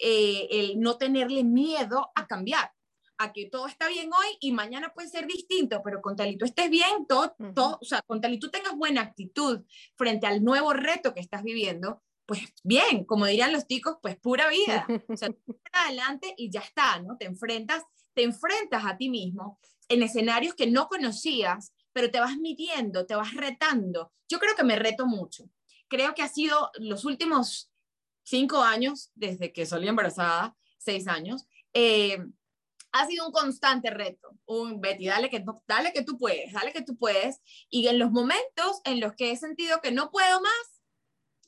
eh, el no tenerle miedo a cambiar, a que todo está bien hoy y mañana puede ser distinto, pero con tal y tú estés bien, todo, todo, o sea, con tal y tú tengas buena actitud frente al nuevo reto que estás viviendo, pues bien, como dirían los ticos, pues pura vida. O sea, <laughs> adelante y ya está, ¿no? Te enfrentas, te enfrentas a ti mismo en escenarios que no conocías, pero te vas midiendo, te vas retando. Yo creo que me reto mucho. Creo que ha sido los últimos cinco años, desde que salí embarazada, seis años, eh, ha sido un constante reto. Un Betty, dale que, dale que tú puedes, dale que tú puedes. Y en los momentos en los que he sentido que no puedo más,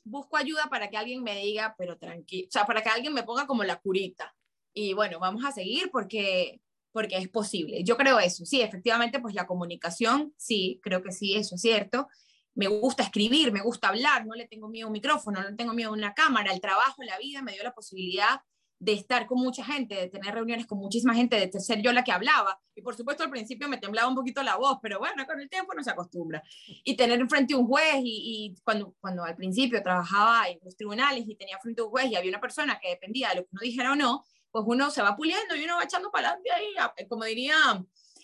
busco ayuda para que alguien me diga, pero tranquilo, o sea, para que alguien me ponga como la curita. Y bueno, vamos a seguir porque porque es posible. Yo creo eso, sí, efectivamente, pues la comunicación, sí, creo que sí, eso es cierto. Me gusta escribir, me gusta hablar, no le tengo miedo a un micrófono, no le tengo miedo a una cámara, el trabajo, la vida me dio la posibilidad de estar con mucha gente, de tener reuniones con muchísima gente, de ser yo la que hablaba. Y por supuesto al principio me temblaba un poquito la voz, pero bueno, con el tiempo no se acostumbra. Y tener enfrente un juez, y, y, cuando, cuando al principio trabajaba en los tribunales y tenía frente a un juez y había una persona que dependía de lo que uno dijera o no, pues uno se va puliendo y uno va echando para adelante ahí, como diría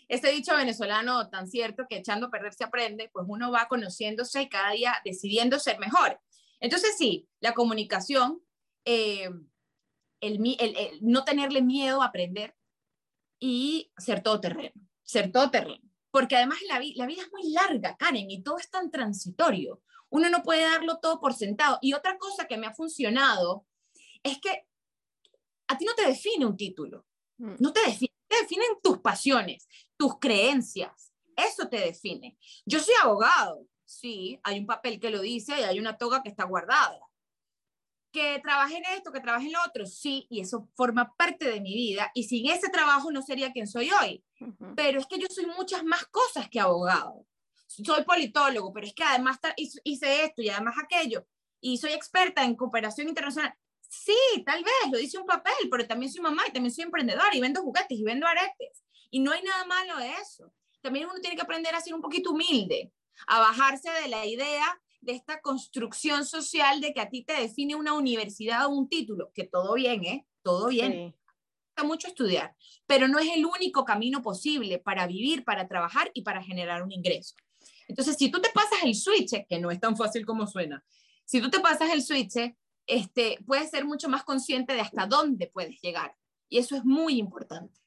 este dicho venezolano tan cierto que echando a perder se aprende, pues uno va conociéndose y cada día decidiendo ser mejor. Entonces sí, la comunicación, eh, el, el, no tenerle miedo a aprender y ser todoterreno, ser todoterreno. Porque además la, la vida es muy larga, Karen, y todo es tan transitorio. Uno no puede darlo todo por sentado. Y otra cosa que me ha funcionado es que a ti no te define un título, mm. no te define, te definen tus pasiones, tus creencias, eso te define. Yo soy abogado, sí, hay un papel que lo dice y hay una toga que está guardada. Que trabaje en esto, que trabaje en lo otro, sí, y eso forma parte de mi vida, y sin ese trabajo no sería quien soy hoy. Pero es que yo soy muchas más cosas que abogado. Soy politólogo, pero es que además hice esto y además aquello, y soy experta en cooperación internacional. Sí, tal vez, lo dice un papel, pero también soy mamá y también soy emprendedora y vendo juguetes y vendo aretes. Y no hay nada malo de eso. También uno tiene que aprender a ser un poquito humilde, a bajarse de la idea de esta construcción social de que a ti te define una universidad o un título, que todo bien, ¿eh? Todo bien. Sí. mucho estudiar, pero no es el único camino posible para vivir, para trabajar y para generar un ingreso. Entonces, si tú te pasas el switch, que no es tan fácil como suena, si tú te pasas el switch este, puedes ser mucho más consciente de hasta dónde puedes llegar. Y eso es muy importante.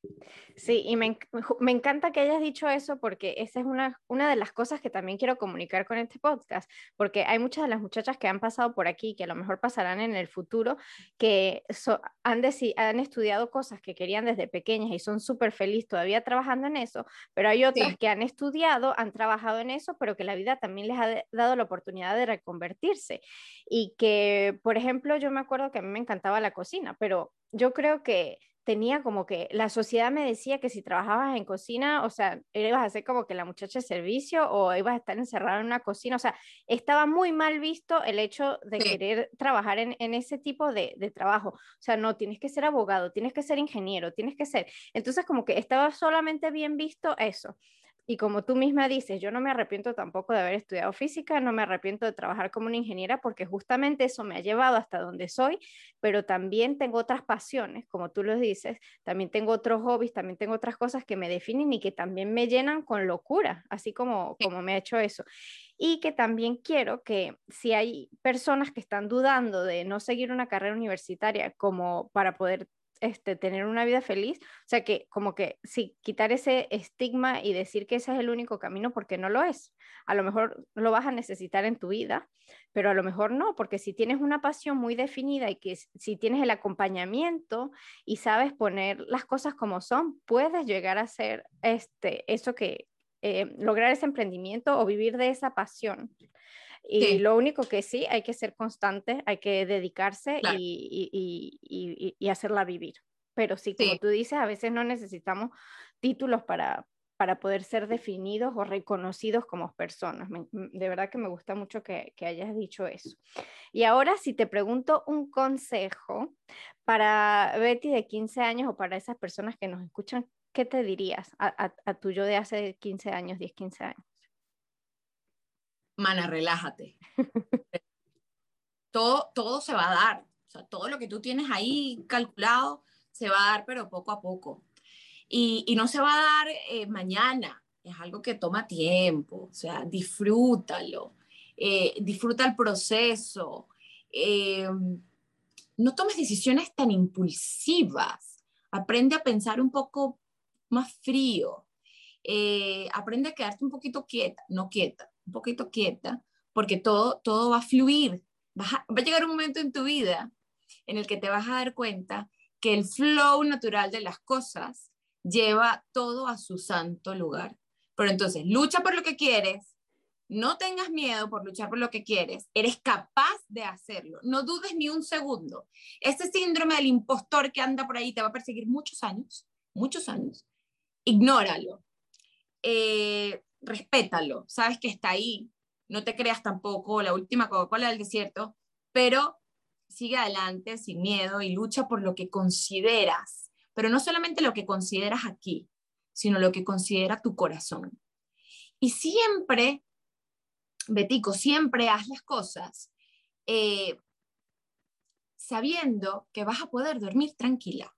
Sí, y me, me, encanta que hayas dicho eso porque esa es una, una de las cosas que también quiero comunicar con este podcast, porque hay muchas de las muchachas que han pasado por aquí, que a lo mejor pasarán en el futuro, que han, han estudiado cosas que querían desde pequeñas y son súper felices todavía trabajando en eso, pero hay otras que han estudiado, han trabajado en eso, pero que la vida también les ha dado la oportunidad de reconvertirse. Y que, por ejemplo, yo me acuerdo que a mí me encantaba la cocina, pero yo creo que tenía como que la sociedad me decía que si trabajabas en cocina, o sea, ibas a ser como que la muchacha de servicio o ibas a estar encerrada en una cocina, o sea, estaba muy mal visto el hecho de querer trabajar en, en ese tipo de, de, trabajo, o sea, no, tienes que ser abogado, tienes que ser ingeniero, tienes que ser, entonces como que estaba solamente bien visto eso. Y como tú misma dices, yo no me arrepiento tampoco de haber estudiado física, no me arrepiento de trabajar como una ingeniera porque justamente eso me ha llevado hasta donde soy, pero también tengo otras pasiones, como tú lo dices, también tengo otros hobbies, también tengo otras cosas que me definen y que también me llenan con locura, así como, como me ha hecho eso. Y que también quiero que si hay personas que están dudando de no seguir una carrera universitaria como para poder este, tener una vida feliz. O sea, que como que sí, quitar ese estigma y decir que ese es el único camino porque no lo es. A lo mejor lo vas a necesitar en tu vida, pero a lo mejor no, porque si tienes una pasión muy definida y que si tienes el acompañamiento y sabes poner las cosas como son, puedes llegar a ser este, eso que, eh, lograr ese emprendimiento o vivir de esa pasión. Y lo único que sí, hay que ser constante, hay que dedicarse y, y, y, y, hacerla vivir. Pero sí, como tú dices, a veces no necesitamos títulos para, para poder ser definidos o reconocidos como personas. de verdad que me gusta mucho que, que, hayas dicho eso. Y ahora, si te pregunto un consejo para Betty de 15 años o para esas personas que nos escuchan, ¿qué te dirías a, a, a tu yo de hace 15 años, 10, 15 años? Mana, relájate. <laughs> todo, todo se va a dar. O sea, todo lo que tú tienes ahí calculado se va a dar, pero poco a poco. Y, y no se va a dar eh, mañana, es algo que toma tiempo. O sea, disfrútalo, eh, disfruta el proceso. Eh, no tomes decisiones tan impulsivas. Aprende a pensar un poco más frío. aprende a quedarte un poquito quieta, no quieta, un poquito quieta, porque todo, todo va a fluir. va a llegar un momento en tu vida en el que te vas a dar cuenta que el flow natural de las cosas lleva todo a su santo lugar. Pero entonces, lucha por lo que quieres, no tengas miedo por luchar por lo que quieres, eres capaz de hacerlo, no dudes ni un segundo. Este síndrome del impostor que anda por ahí te va a perseguir muchos años, muchos años. Ignóralo, eh, respétalo, sabes que está ahí, no te creas tampoco la última Coca-Cola del desierto, pero sigue adelante sin miedo y lucha por lo que consideras, pero no solamente lo que consideras aquí, sino lo que considera tu corazón. Y siempre, Betico, siempre haz las cosas eh, sabiendo que vas a poder dormir tranquila,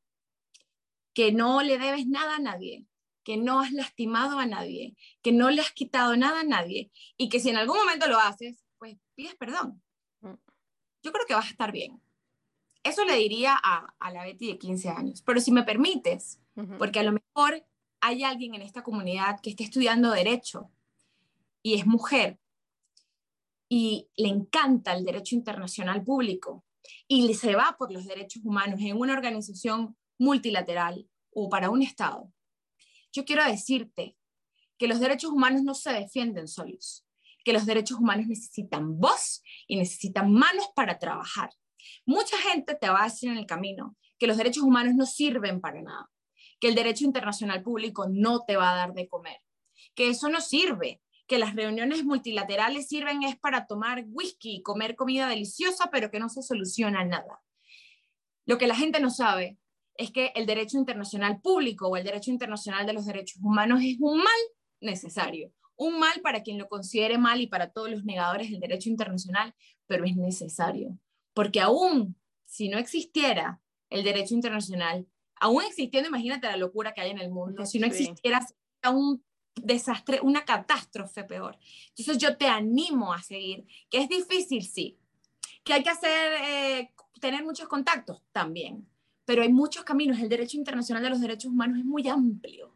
que no le debes nada a nadie, que no has lastimado a nadie, que no le has quitado nada a nadie y que si en algún momento lo haces, pues pides perdón. Mm. Yo creo que vas a estar bien. Eso le diría a, a la Betty de 15 años. Pero si me permites, porque a lo mejor hay alguien en esta comunidad que esté estudiando derecho y es mujer y le encanta el derecho internacional público y se va por los derechos humanos en una organización multilateral o para un Estado yo quiero decirte que los derechos humanos no se defienden solos, que los derechos humanos necesitan voz y necesitan manos para trabajar. Mucha gente te va a decir en el camino que los derechos humanos no sirven para nada, que el derecho internacional público no te va a dar de comer, que eso no sirve, que las reuniones multilaterales sirven es para tomar whisky y comer comida deliciosa, pero que no se soluciona nada. Lo que la gente no sabe es que el derecho internacional público o el derecho internacional de los derechos humanos es un mal necesario, un mal para quien lo considere mal y para todos los negadores del derecho internacional, pero es necesario, porque aún si no existiera el derecho internacional, aún existiendo, imagínate la locura que hay en el mundo, si no existiera un desastre, una catástrofe peor. Entonces yo te animo a seguir, que es difícil, sí, que hay que hacer, eh, tener muchos contactos también, pero hay muchos caminos. El derecho internacional de los derechos humanos es muy amplio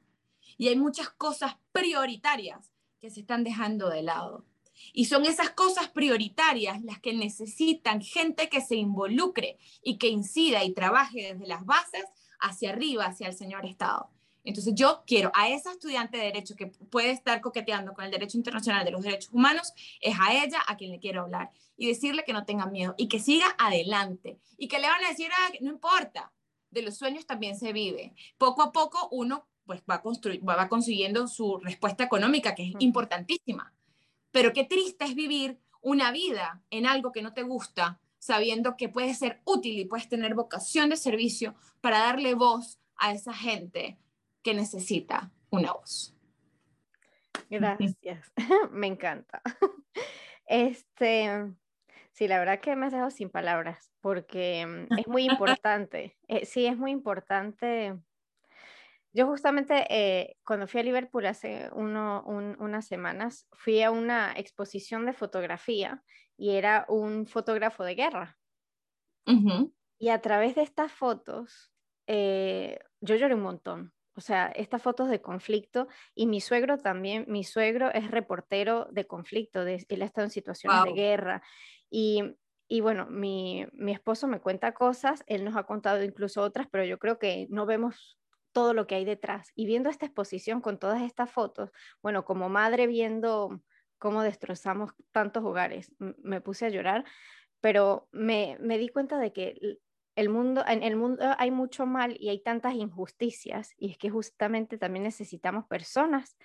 y hay muchas cosas prioritarias que se están dejando de lado. Y son esas cosas prioritarias las que necesitan gente que se involucre y que incida y trabaje desde las bases hacia arriba, hacia el señor Estado. Entonces yo quiero a esa estudiante de derecho que puede estar coqueteando con el derecho internacional de los derechos humanos, es a ella a quien le quiero hablar y decirle que no tenga miedo y que siga adelante y que le van a decir, ah, no importa, de los sueños también se vive. Poco a poco uno pues va, va consiguiendo su respuesta económica, que es importantísima. Pero qué triste es vivir una vida en algo que no te gusta, sabiendo que puedes ser útil y puedes tener vocación de servicio para darle voz a esa gente que necesita una voz. Gracias, <laughs> me encanta. <laughs> Este, Sí, la verdad que me has dejado sin palabras, porque mm, es muy importante. Eh, sí, es muy importante. Yo justamente eh, cuando fui a Liverpool hace unas semanas, fui a una exposición de fotografía y era un fotógrafo de guerra. Y a través de estas fotos, eh, yo lloré un montón. O sea, estas fotos de conflicto y mi suegro también, mi suegro es reportero de conflicto, de, él ha estado en situaciones de guerra y, bueno, mi, mi, esposo me cuenta cosas, él nos ha contado incluso otras, pero yo creo que no vemos todo lo que hay detrás. Y viendo esta exposición con todas estas fotos, bueno, como madre viendo cómo destrozamos tantos hogares, me puse a llorar, pero me, me di cuenta de que el mundo, en el mundo hay mucho mal y hay tantas injusticias, y es que justamente también necesitamos personas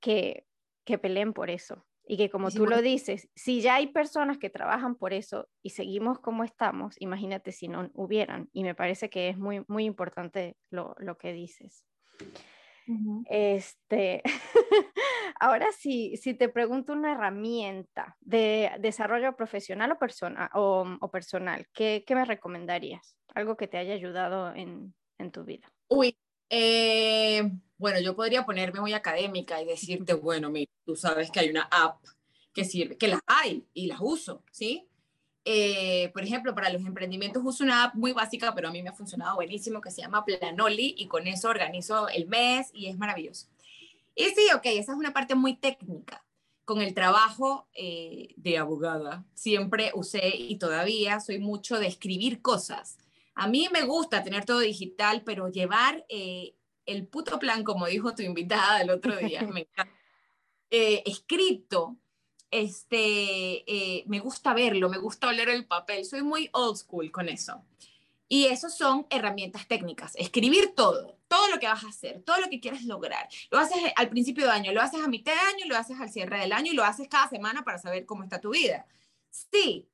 que, que peleen por eso. Y que como tú lo dices, si ya hay personas que trabajan por eso y seguimos como estamos, imagínate si no hubieran. Y me parece que es muy, muy importante lo, lo que dices. Este, <laughs> Ahora sí, si te pregunto una herramienta de desarrollo profesional o, persona, o, personal, ¿qué, ¿qué, me recomendarías? Algo que te haya ayudado en, en tu vida. Uy, eh, bueno, yo podría ponerme muy académica y decirte, bueno, mira, tú sabes que hay una app que sirve, que las hay y las uso, ¿sí? Eh, por ejemplo, para los emprendimientos uso una app muy básica, pero a mí me ha funcionado buenísimo, que se llama Planoli y con eso organizo el mes y es maravilloso. Y sí, ok, esa es una parte muy técnica. Con el trabajo eh, de abogada, siempre usé y todavía soy mucho de escribir cosas. A mí me gusta tener todo digital, pero llevar eh, el puto plan, como dijo tu invitada el otro día, <laughs> me encanta. Eh, escrito, este, me gusta verlo, me gusta oler el papel, soy muy old school con eso. Y eso son herramientas técnicas, escribir todo, todo lo que vas a hacer, todo lo que quieres lograr. Lo haces al principio de año, lo haces a mitad de año, lo haces al cierre del año y lo haces cada semana para saber cómo está tu vida. Sí,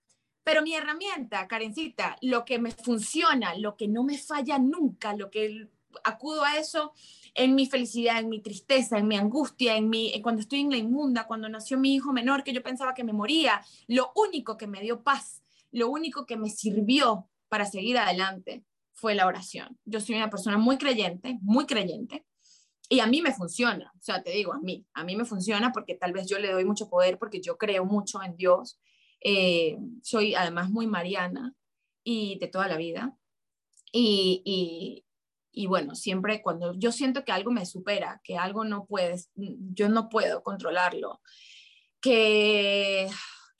pero mi herramienta, Karencita, lo que me funciona, lo que no me falla nunca, lo que acudo a eso en mi felicidad, en mi tristeza, en mi angustia, en mi cuando estoy en la inmunda, cuando nació mi hijo menor que yo pensaba que me moría, lo único que me dio paz, lo único que me sirvió para seguir adelante fue la oración. Yo soy una persona muy creyente, muy creyente, y a mí me funciona, o sea, te digo, a mí, a mí me funciona porque tal vez yo le doy mucho poder porque yo creo mucho en Dios. Eh, soy además muy mariana y de toda la vida. Y, y, bueno, siempre cuando yo siento que algo me supera, que algo no puedes, yo no puedo controlarlo, que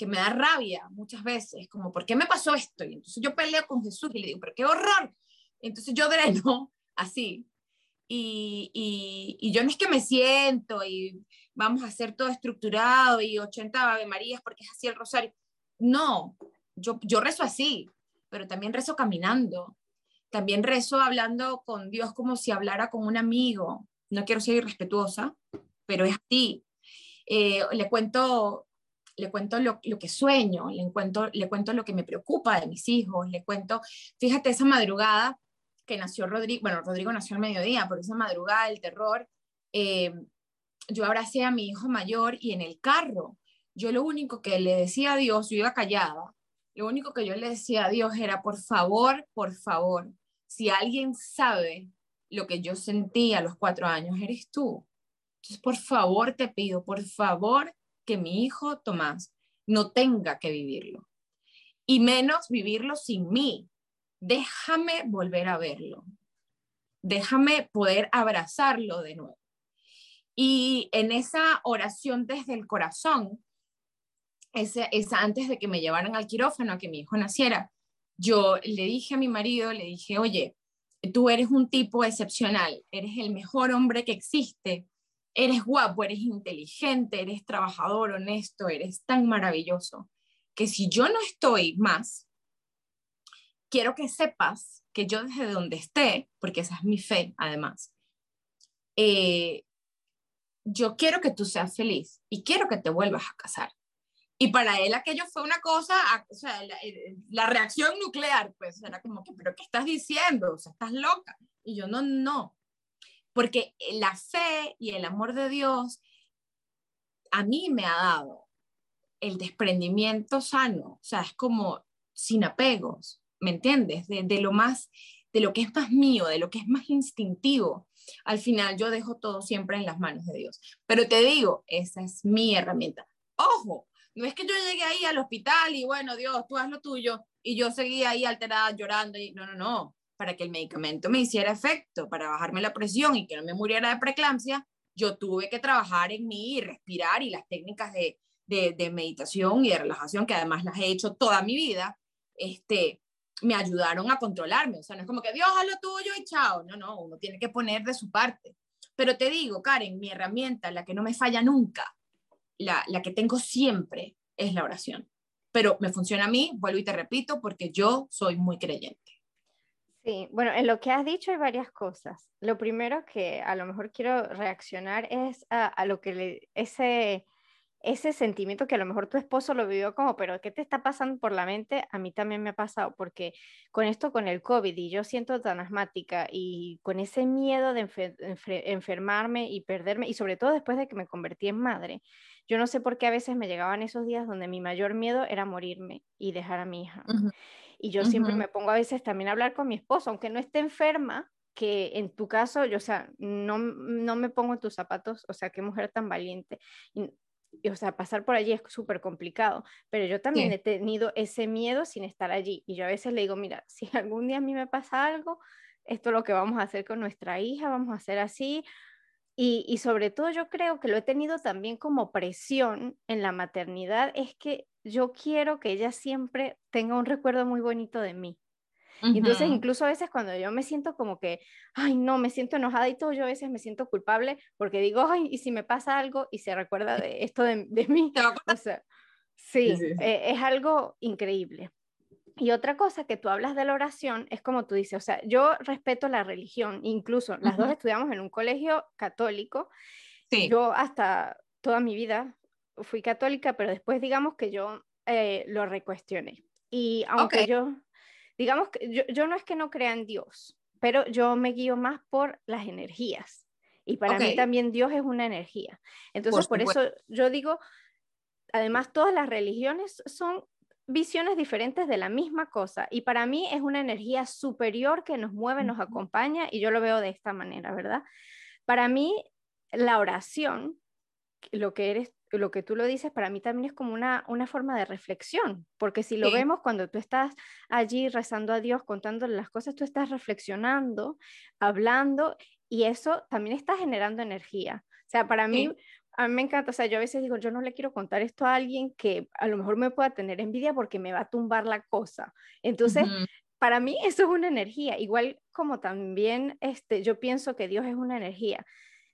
que me da rabia muchas veces, como, ¿por qué me pasó esto? Y entonces yo peleo con Jesús y le digo, pero qué horror. Entonces yo dreno <laughs> así. Y, y, y, yo no es que me siento y vamos a hacer todo estructurado y 80 Ave Marías porque es así el rosario. No, yo, yo rezo así, pero también rezo caminando. También rezo hablando con Dios como si hablara con un amigo. No quiero ser irrespetuosa, pero es así. Eh, le cuento le cuento lo, que sueño, le cuento, le cuento lo que me preocupa de mis hijos, le cuento, fíjate esa madrugada que nació Rodrigo, bueno, Rodrigo nació al mediodía, pero esa madrugada del terror, eh, yo abracé a mi hijo mayor y en el carro, yo lo único que le decía a Dios, yo iba callada, lo único que yo le decía a Dios era, por favor, por favor, si alguien sabe lo que yo sentí a los cuatro años, eres tú. Entonces, por favor, te pido, por favor, que mi hijo Tomás no tenga que vivirlo. Y menos vivirlo sin mí. Déjame volver a verlo. Déjame poder abrazarlo de nuevo. Y en esa oración desde el corazón, esa, esa antes de que me llevaran al quirófano, a que mi hijo naciera, yo le dije a mi marido, le dije, oye, tú eres un tipo excepcional, eres el mejor hombre que existe, eres guapo, eres inteligente, eres trabajador, honesto, eres tan maravilloso, que si yo no estoy más, quiero que sepas que yo desde donde esté, porque esa es mi fe además, eh, yo quiero que tú seas feliz y quiero que te vuelvas a casar. Y para él aquello fue una cosa, o sea, la, eh, la, reacción nuclear, pues era como que, pero ¿qué estás diciendo? O sea, estás loca. Y yo, no, no, porque la fe y el amor de Dios a mí me ha dado el desprendimiento sano, o sea, es como sin apegos, ¿me entiendes? De, lo más, de lo que es más mío, de lo que es más instintivo. Al final yo dejo todo siempre en las manos de Dios. Pero te digo, esa es mi herramienta. Ojo, no es que yo llegué ahí al hospital y bueno, Dios, tú haz lo tuyo y yo seguí ahí alterada llorando y no, no, no para que el medicamento me hiciera efecto, para bajarme la presión y que no me muriera de preeclampsia, yo tuve que trabajar en mí y respirar y las técnicas de, de, meditación y de relajación, que además las he hecho toda mi vida, este, me ayudaron a controlarme. O sea, no es como que Dios haz lo tuyo y chao. No, no, uno tiene que poner de su parte. Pero te digo, Karen, mi herramienta, la que no me falla nunca, la, la que tengo siempre, es la oración. Pero me funciona a mí, vuelvo y te repito, porque yo soy muy creyente. Sí, bueno, en lo que has dicho hay varias cosas. Lo primero que a lo mejor quiero reaccionar es a, lo que ese, ese sentimiento que a lo mejor tu esposo lo vivió como, pero ¿qué te está pasando por la mente? A mí también me ha pasado, porque con esto, con el COVID, y yo siento tan asmática, y con ese miedo de enfermarme y perderme, y sobre todo después de que me convertí en madre, yo no sé por qué a veces me llegaban esos días donde mi mayor miedo era morirme y dejar a mi hija. Y yo siempre me pongo a veces también a hablar con mi esposo, aunque no esté enferma, que en tu caso, yo, o sea, no, no me pongo en tus zapatos, o sea, qué mujer tan valiente. Y, o sea, pasar por allí es súper complicado, pero yo también he tenido ese miedo sin estar allí. Y yo a veces le digo, mira, <laughs> si algún día a mí me pasa algo, esto es lo que vamos a hacer con nuestra hija, vamos a hacer así. Y, y sobre todo yo creo que lo he tenido también como presión en la maternidad, es que yo quiero que ella siempre tenga un recuerdo muy bonito de mí entonces, incluso a veces cuando yo me siento como que, ay, no, me siento enojada y todo, yo a veces me siento culpable porque digo, ay, y si me pasa algo y se recuerda de esto de, de mí. <laughs> O sea, sí, e, es algo increíble. Y otra cosa que tú hablas de la oración es como tú dices, o sea, yo respeto la religión, incluso las dos estudiamos en un colegio católico. Sí. Yo hasta toda mi vida fui católica, pero después digamos que yo eh, lo recuestioné. Y aunque yo, digamos que yo, no es que no crea en Dios, pero yo me guío más por las energías. Y para mí también Dios es una energía. Entonces, por, eso yo digo, además todas las religiones son visiones diferentes de la misma cosa. Y para mí es una energía superior que nos mueve, nos acompaña, y yo lo veo de esta manera, ¿verdad? Para mí, la oración, lo que eres lo que tú lo dices, para mí también es como una, una forma de reflexión, porque si lo vemos cuando tú estás allí rezando a Dios, contándole las cosas, tú estás reflexionando, hablando, y eso también está generando energía. O sea, para mí, a mí me encanta, o sea, yo a veces digo, yo no le quiero contar esto a alguien que a lo mejor me pueda tener envidia porque me va a tumbar la cosa. Entonces, para mí eso es una energía, igual como también este, yo pienso que Dios es una energía.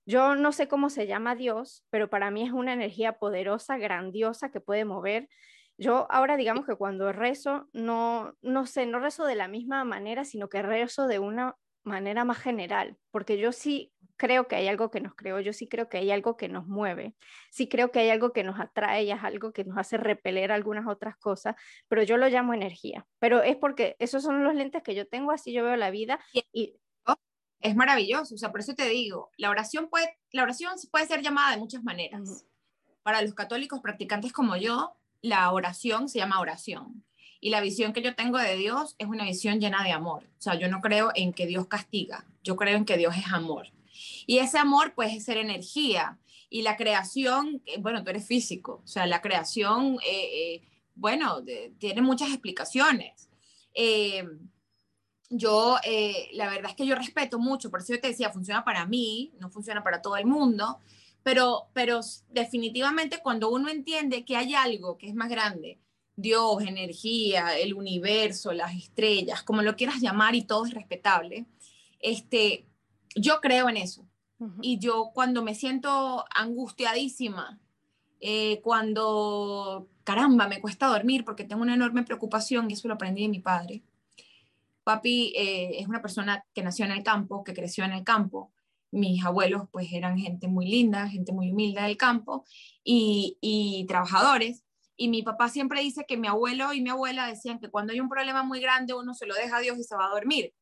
Yo no sé cómo se llama Dios, pero para mí es una energía poderosa, grandiosa, que puede mover. Yo ahora digamos que cuando rezo, no, no sé, no rezo de la misma manera, sino que rezo de una manera más general, porque yo sí creo que hay algo que nos creó, yo sí creo que hay algo que nos mueve, sí creo que hay algo que nos atrae, y es algo que nos hace repeler algunas otras cosas, pero yo lo llamo energía. Pero es porque esos son los lentes que yo tengo, así yo veo la vida y es maravilloso. O sea, por eso te digo, la oración puede, la oración puede ser llamada de muchas maneras. Para los católicos practicantes como yo, la oración se llama oración. Y la visión que yo tengo de Dios es una visión llena de amor. O sea, yo no creo en que Dios castiga, yo creo en que Dios es amor. Y ese amor puede ser energía. Y la creación, eh, bueno, tú eres físico, o sea, la creación, eh, eh, bueno, tiene muchas explicaciones. Yo, la verdad es que yo respeto mucho, por eso yo te decía, funciona para mí, no funciona para todo el mundo, pero, pero definitivamente cuando uno entiende que hay algo que es más grande, Dios, energía, el universo, las estrellas, como lo quieras llamar y todo es respetable, este, yo creo en eso. Y yo cuando me siento angustiadísima, eh, cuando, caramba, me cuesta dormir porque tengo una enorme preocupación, y eso lo aprendí de mi padre, Papi eh, es una persona que nació en el campo, que creció en el campo. Mis abuelos pues eran gente muy linda, gente muy humilde del campo y, trabajadores. Y mi papá siempre dice que mi abuelo y mi abuela decían que cuando hay un problema muy grande uno se lo deja a Dios y se va a dormir.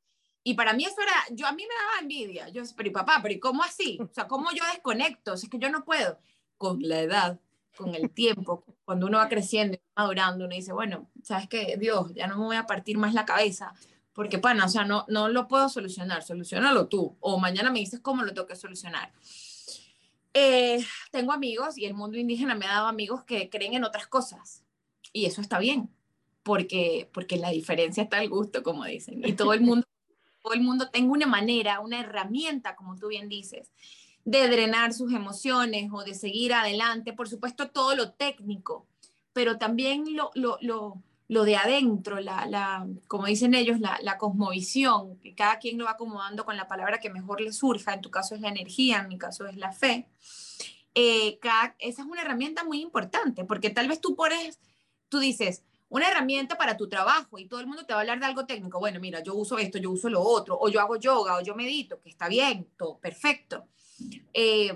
Y para mí eso era, yo a mí me daba envidia. Yo, pero papá, pero ¿y cómo así? O sea, ¿cómo yo desconecto? es que yo no puedo. Con la edad, con el tiempo, cuando uno va creciendo y madurando, uno dice, bueno, sabes que Dios, ya no me voy a partir más la cabeza porque, pana, o sea, no, no lo puedo solucionar, solucionalo tú, o mañana me dices cómo lo tengo que solucionar. Eh, tengo amigos y el mundo indígena me ha dado amigos que creen en otras cosas, y eso está bien, porque, porque la diferencia está al gusto, como dicen, y todo el mundo, <laughs> todo el mundo tenga una manera, una herramienta, como tú bien dices, de drenar sus emociones o de seguir adelante, por supuesto todo lo técnico, pero también lo, lo, lo lo de adentro, la, la, como dicen ellos, la, cosmovisión, que cada quien lo va acomodando con la palabra que mejor le surja, en tu caso es la energía, en mi caso es la fe. Eh, esa es una herramienta muy importante, porque tal vez tú pones, tú dices, una herramienta para tu trabajo y todo el mundo te va a hablar de algo técnico. Bueno, mira, yo uso esto, yo uso lo otro, o yo hago yoga, o yo medito, que está bien, todo perfecto. Eh,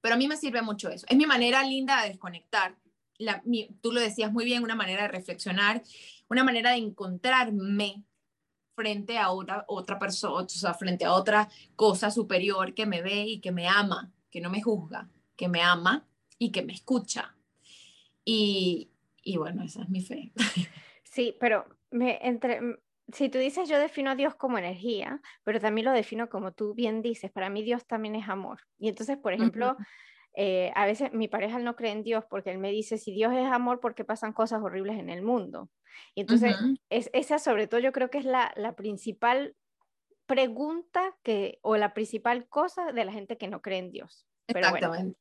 pero a mí me sirve mucho eso. Es mi manera linda de desconectar. La, tú lo decías muy bien, una manera de reflexionar, una manera de encontrarme frente a otra, otra persona, o sea, frente a otra cosa superior que me ve y que me ama, que no me juzga, que me ama y que me escucha. Y, y bueno, esa es mi fe. <laughs> Sí, pero me, entre, si tú dices yo defino a Dios como energía, pero también lo defino como tú bien dices, para mí Dios también es amor. Y entonces, por ejemplo, eh, a veces mi pareja no cree en Dios porque él me dice, si Dios es amor, ¿por qué pasan cosas horribles en el mundo? Y entonces, es, esa sobre todo yo creo que es la, la principal pregunta que, o la principal cosa de la gente que no cree en Dios. Pero bueno,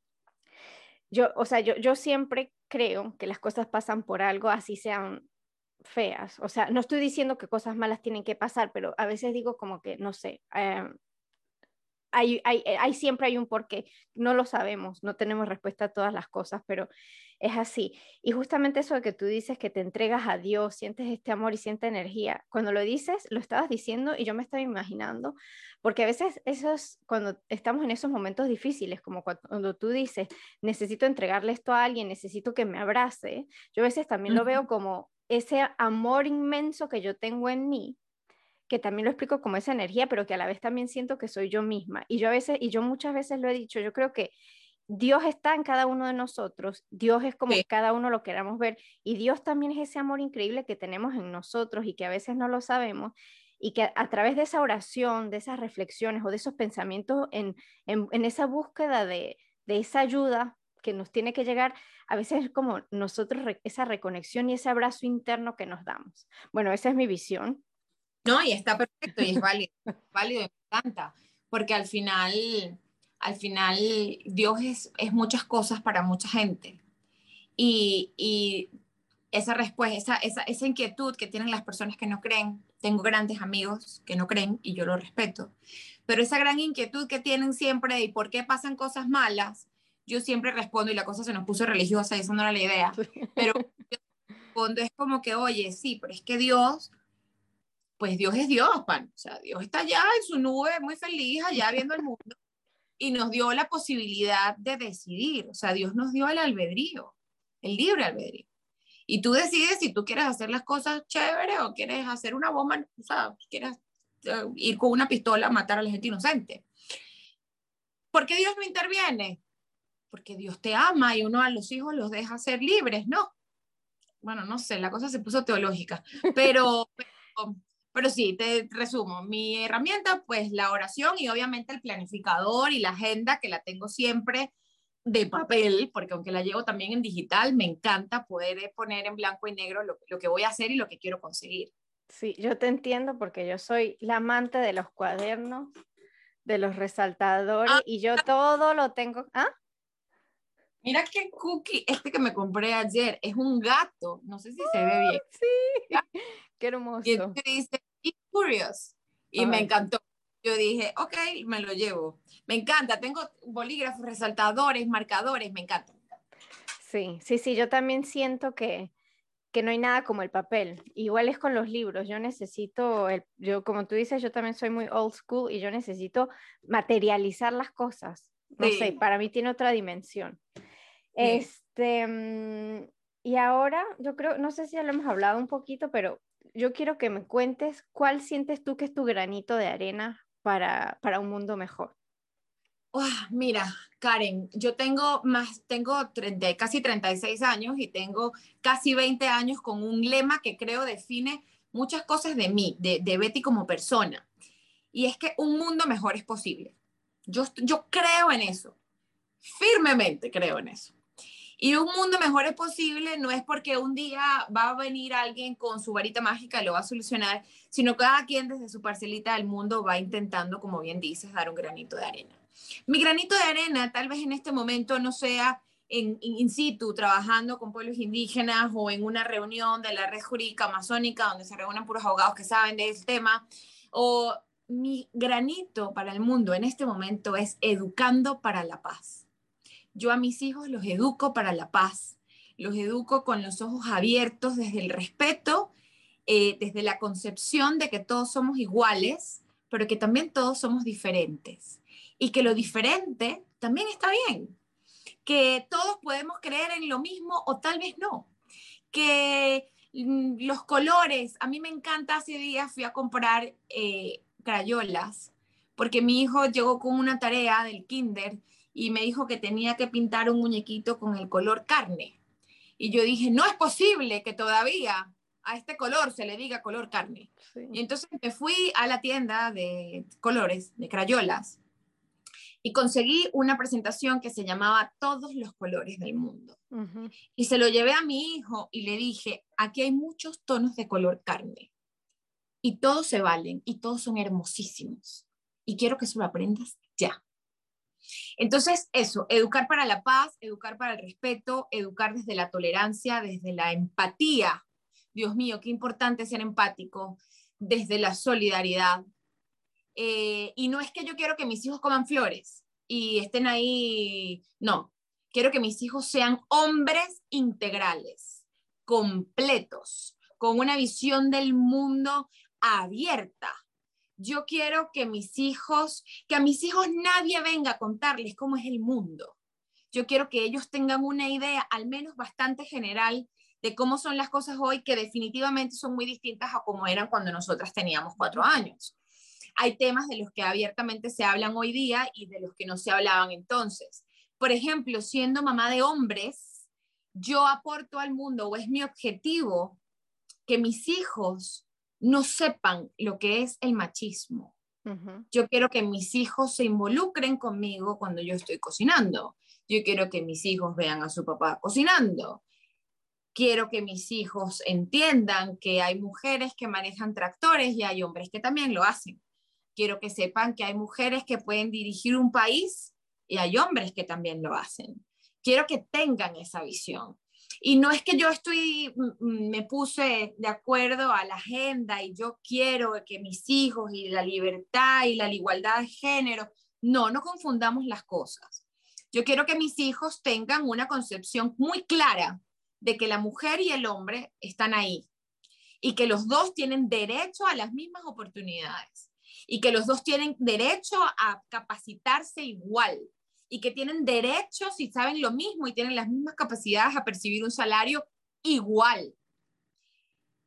yo, o sea, yo, yo siempre creo que las cosas pasan por algo, así sean feas. O sea, no estoy diciendo que cosas malas tienen que pasar, pero a veces digo como que, no sé, eh, hay, hay, hay, siempre hay un porqué. No lo sabemos, no tenemos respuesta a todas las cosas, pero es así. Y justamente eso de que tú dices que te entregas a Dios, sientes este amor y sientes energía, cuando lo dices, lo estabas diciendo y yo me estaba imaginando, porque a veces esos, cuando estamos en esos momentos difíciles, como cuando, tú dices, necesito entregarle esto a alguien, necesito que me abrace, yo a veces también lo veo como ese amor inmenso que yo tengo en mí, que también lo explico como esa energía, pero que a la vez también siento que soy yo misma. Y yo a veces, y yo muchas veces lo he dicho, yo creo que Dios está en cada uno de nosotros, Dios es como cada uno lo queramos ver, y Dios también es ese amor increíble que tenemos en nosotros y que a veces no lo sabemos, y que a, través de esa oración, de esas reflexiones o de esos pensamientos, en, en, esa búsqueda de, de esa ayuda que nos tiene que llegar, a veces es como nosotros esa reconexión y ese abrazo interno que nos damos. Bueno, esa es mi visión. No, y está perfecto y es <laughs> válido, válido, me encanta, porque al final, al final Dios es, es muchas cosas para mucha gente. Y, y esa respuesta, esa, esa, esa, inquietud que tienen las personas que no creen, tengo grandes amigos que no creen y yo lo respeto, pero esa gran inquietud que tienen siempre de por qué pasan cosas malas, yo siempre respondo y la cosa se nos puso religiosa y esa no era la idea, pero cuando es como que, oye, sí, pero es que Dios pues Dios es Dios, pan. O sea, Dios está allá en su nube, muy feliz, allá viendo el mundo, y nos dio la posibilidad de decidir. O sea, Dios nos dio el albedrío, el libre albedrío. Y tú decides si tú quieres hacer las cosas chéveres o quieres hacer una bomba, o sea, quieres eh, ir con una pistola a matar a la gente inocente. ¿Por qué Dios no interviene? Porque Dios te ama y uno a los hijos los deja ser libres, ¿no? Bueno, no sé, la cosa se puso teológica, pero pero sí, te resumo, mi herramienta, pues la oración y obviamente el planificador y la agenda que la tengo siempre de papel, porque aunque la llevo también en digital, me encanta poder poner en blanco y negro lo, lo que voy a hacer y lo que quiero conseguir. Sí, yo te entiendo porque yo soy la amante de los cuadernos, de los resaltadores ah, y yo todo lo tengo. ¿Ah? Mira qué cookie, este que me compré ayer, es un gato, no sé si se ve bien. Sí, <laughs> qué hermoso. Y dice, curious. Y me encantó. Yo dije, ok, me lo llevo. Me encanta, tengo bolígrafos, resaltadores, marcadores, me encanta. Sí, sí, sí, yo también siento que, que no hay nada como el papel. Igual es con los libros, yo necesito, el, yo como tú dices, yo también soy muy old school y yo necesito materializar las cosas. No sé, para mí tiene otra dimensión. Este, mm, y ahora yo creo, no sé si ya lo hemos hablado un poquito, pero yo quiero que me cuentes cuál sientes tú que es tu granito de arena para, para un mundo mejor. mira, Karen, yo tengo más, tengo 30, casi 36 años y tengo casi 20 años con un lema que creo define muchas cosas de mí, de, de Betty como persona. Y es que un mundo mejor es posible. Yo, yo creo en eso, firmemente creo en eso. Y un mundo mejor es posible no es porque un día va a venir alguien con su varita mágica y lo va a solucionar, sino cada quien desde su parcelita del mundo va intentando, como bien dices, dar un granito de arena. Mi granito de arena tal vez en este momento no sea en, in situ, trabajando con pueblos indígenas o en una reunión de la red jurídica amazónica donde se reúnen puros abogados que saben de ese tema, o mi granito para el mundo en este momento es educando para la paz yo a mis hijos los educo para la paz, los educo con los ojos abiertos desde el respeto, eh, desde la concepción de que todos somos iguales, pero que también todos somos diferentes y que lo diferente también está bien. que todos podemos creer en lo mismo o tal vez no, que mm, los colores, a mí me encanta, hace días fui a comprar eh, crayolas, porque mi hijo llegó con una tarea del kinder y me dijo que tenía que pintar un muñequito con el color carne. Y yo dije, no es posible que todavía a este color se le diga color carne. Y entonces me fui a la tienda de colores, de crayolas, y conseguí una presentación que se llamaba Todos los colores del mundo. Y se lo llevé a mi hijo y le dije, aquí hay muchos tonos de color carne. Y todos se valen y todos son hermosísimos. Y quiero que se lo aprendas ya. Entonces, eso, educar para la paz, educar para el respeto, educar desde la tolerancia, desde la empatía. Dios mío, qué importante ser empático, desde la solidaridad, eh, y no es que yo quiero que mis hijos coman flores y estén ahí, no, quiero que mis hijos sean hombres integrales, completos, con una visión del mundo abierta. Yo quiero que mis hijos, que a mis hijos nadie venga a contarles cómo es el mundo. Yo quiero que ellos tengan una idea, al menos bastante general, de cómo son las cosas hoy, que definitivamente son muy distintas a cómo eran cuando nosotras teníamos cuatro años hay temas de los que abiertamente se hablan hoy día y de los que no se hablaban entonces. Por ejemplo, siendo mamá de hombres, yo aporto al mundo o es mi objetivo que mis hijos no sepan lo que es el machismo. Yo quiero que mis hijos se involucren conmigo cuando yo estoy cocinando. Yo quiero que mis hijos vean a su papá cocinando. Quiero que mis hijos entiendan que hay mujeres que manejan tractores y hay hombres que también lo hacen quiero que sepan que hay mujeres que pueden dirigir un país y hay hombres que también lo hacen. Quiero que tengan esa visión. Y no es que yo estoy, mm, mm, me puse de acuerdo a la agenda y yo quiero que mis hijos y la libertad y la igualdad de género. No, no confundamos las cosas. Yo quiero que mis hijos tengan una concepción muy clara de que la mujer y el hombre están ahí y que los dos tienen derecho a las mismas oportunidades y que los dos tienen derecho a capacitarse igual y que tienen derecho, si saben lo mismo y tienen las mismas capacidades, a percibir un salario igual.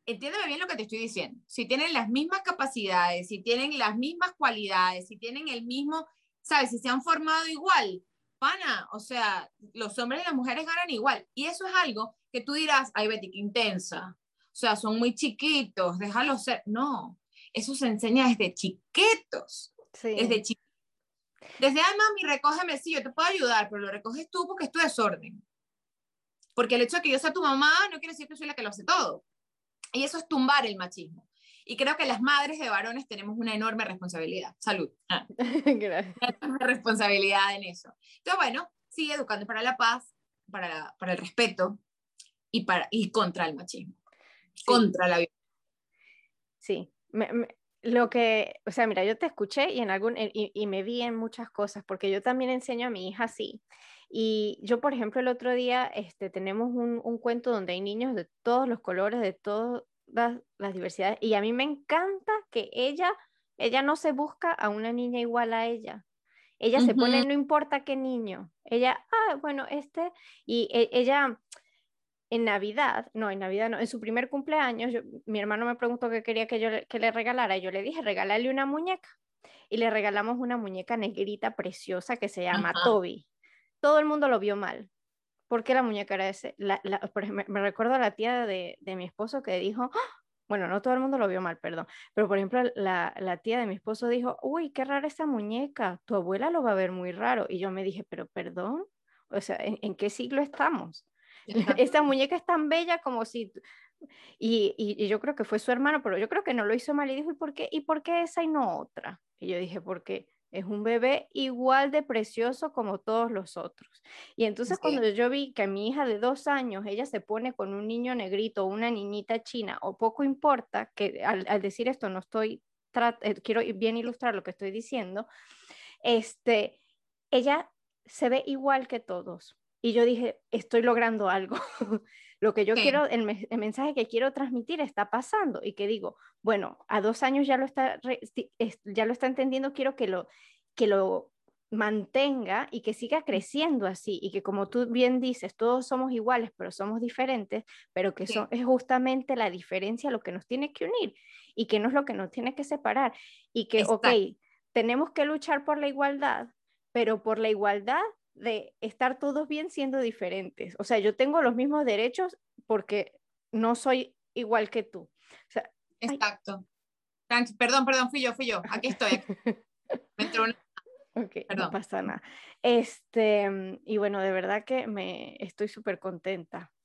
Entiéndeme bien lo que te estoy diciendo. Si tienen las mismas capacidades, si tienen las mismas cualidades, si tienen el mismo, ¿sabes? Si se han formado igual, pana, o sea, los hombres y las mujeres ganan igual. Y eso es algo que tú dirás, ay, Betty, qué intensa. O sea, son muy chiquitos, déjalos ser. No, eso se enseña desde chiquitos. Desde chiquitos. Desde, ay, mami, recógeme, sí, yo te puedo ayudar, pero lo recoges tú porque es tu desorden. Porque el hecho de que yo sea tu mamá no quiere decir que soy la que lo hace todo. Y eso es tumbar el machismo. Y creo que las madres de varones tenemos una enorme responsabilidad. Salud. Ah. <laughs> Gracias. Una responsabilidad en eso. Entonces, bueno, sigue educando para la paz, para, para el respeto y, para, y contra el machismo. Contra la violencia. Sí, lo que, o sea, mira, yo te escuché y, en algún, y, y, me vi en muchas cosas, porque yo también enseño a mi hija así. Y yo, por ejemplo, el otro día este, tenemos un, un cuento donde hay niños de todos los colores, de todas las diversidades, y a mí me encanta que ella, ella no se busca a una niña igual a ella. Ella se pone, no importa qué niño. Ella, ah, bueno, este, y e, ella, en Navidad, no, en Navidad no, en su primer cumpleaños, mi hermano me preguntó qué quería que yo que le regalara y yo le dije, regálale una muñeca. Y le regalamos una muñeca negrita preciosa que se llama Toby. Todo el mundo lo vio mal. porque la muñeca era ese? La, me recuerdo a la tía de, de mi esposo que dijo, ¡Ah!". bueno, no todo el mundo lo vio mal, perdón, pero por ejemplo la, la, tía de mi esposo dijo, uy, qué rara esa muñeca, tu abuela lo va a ver muy raro. Y yo me dije, pero perdón, o sea, en qué siglo estamos? <laughs> Esta muñeca es tan bella como si... Y, y, yo creo que fue su hermano, pero yo creo que no lo hizo mal y dijo, ¿y por qué, ¿y por qué esa y no otra? Y yo dije, porque es un bebé igual de precioso como todos los otros. Y entonces cuando yo vi que mi hija de dos años, ella se pone con un niño negrito, una niñita china, o poco importa, que al, al decir esto no estoy, eh, quiero bien ilustrar lo que estoy diciendo, este, ella se ve igual que todos y yo dije, estoy logrando algo. <laughs> lo que yo quiero, el, mensaje que quiero transmitir está pasando y que digo, bueno, a dos años ya lo está, ya lo está entendiendo, quiero que lo, que lo mantenga y que siga creciendo así y que como tú bien dices, todos somos iguales, pero somos diferentes, pero que eso es justamente la diferencia lo que nos tiene que unir y que no es lo que nos tiene que separar. Y que, ok, tenemos que luchar por la igualdad, pero por la igualdad de estar todos bien siendo diferentes. O sea, yo tengo los mismos derechos porque no soy igual que tú. Exacto. Perdón, perdón, fui yo, fui yo. Aquí estoy. <laughs> Me entró una Ok, no pasa nada. Este, y bueno, de verdad que me estoy súper contenta. <laughs>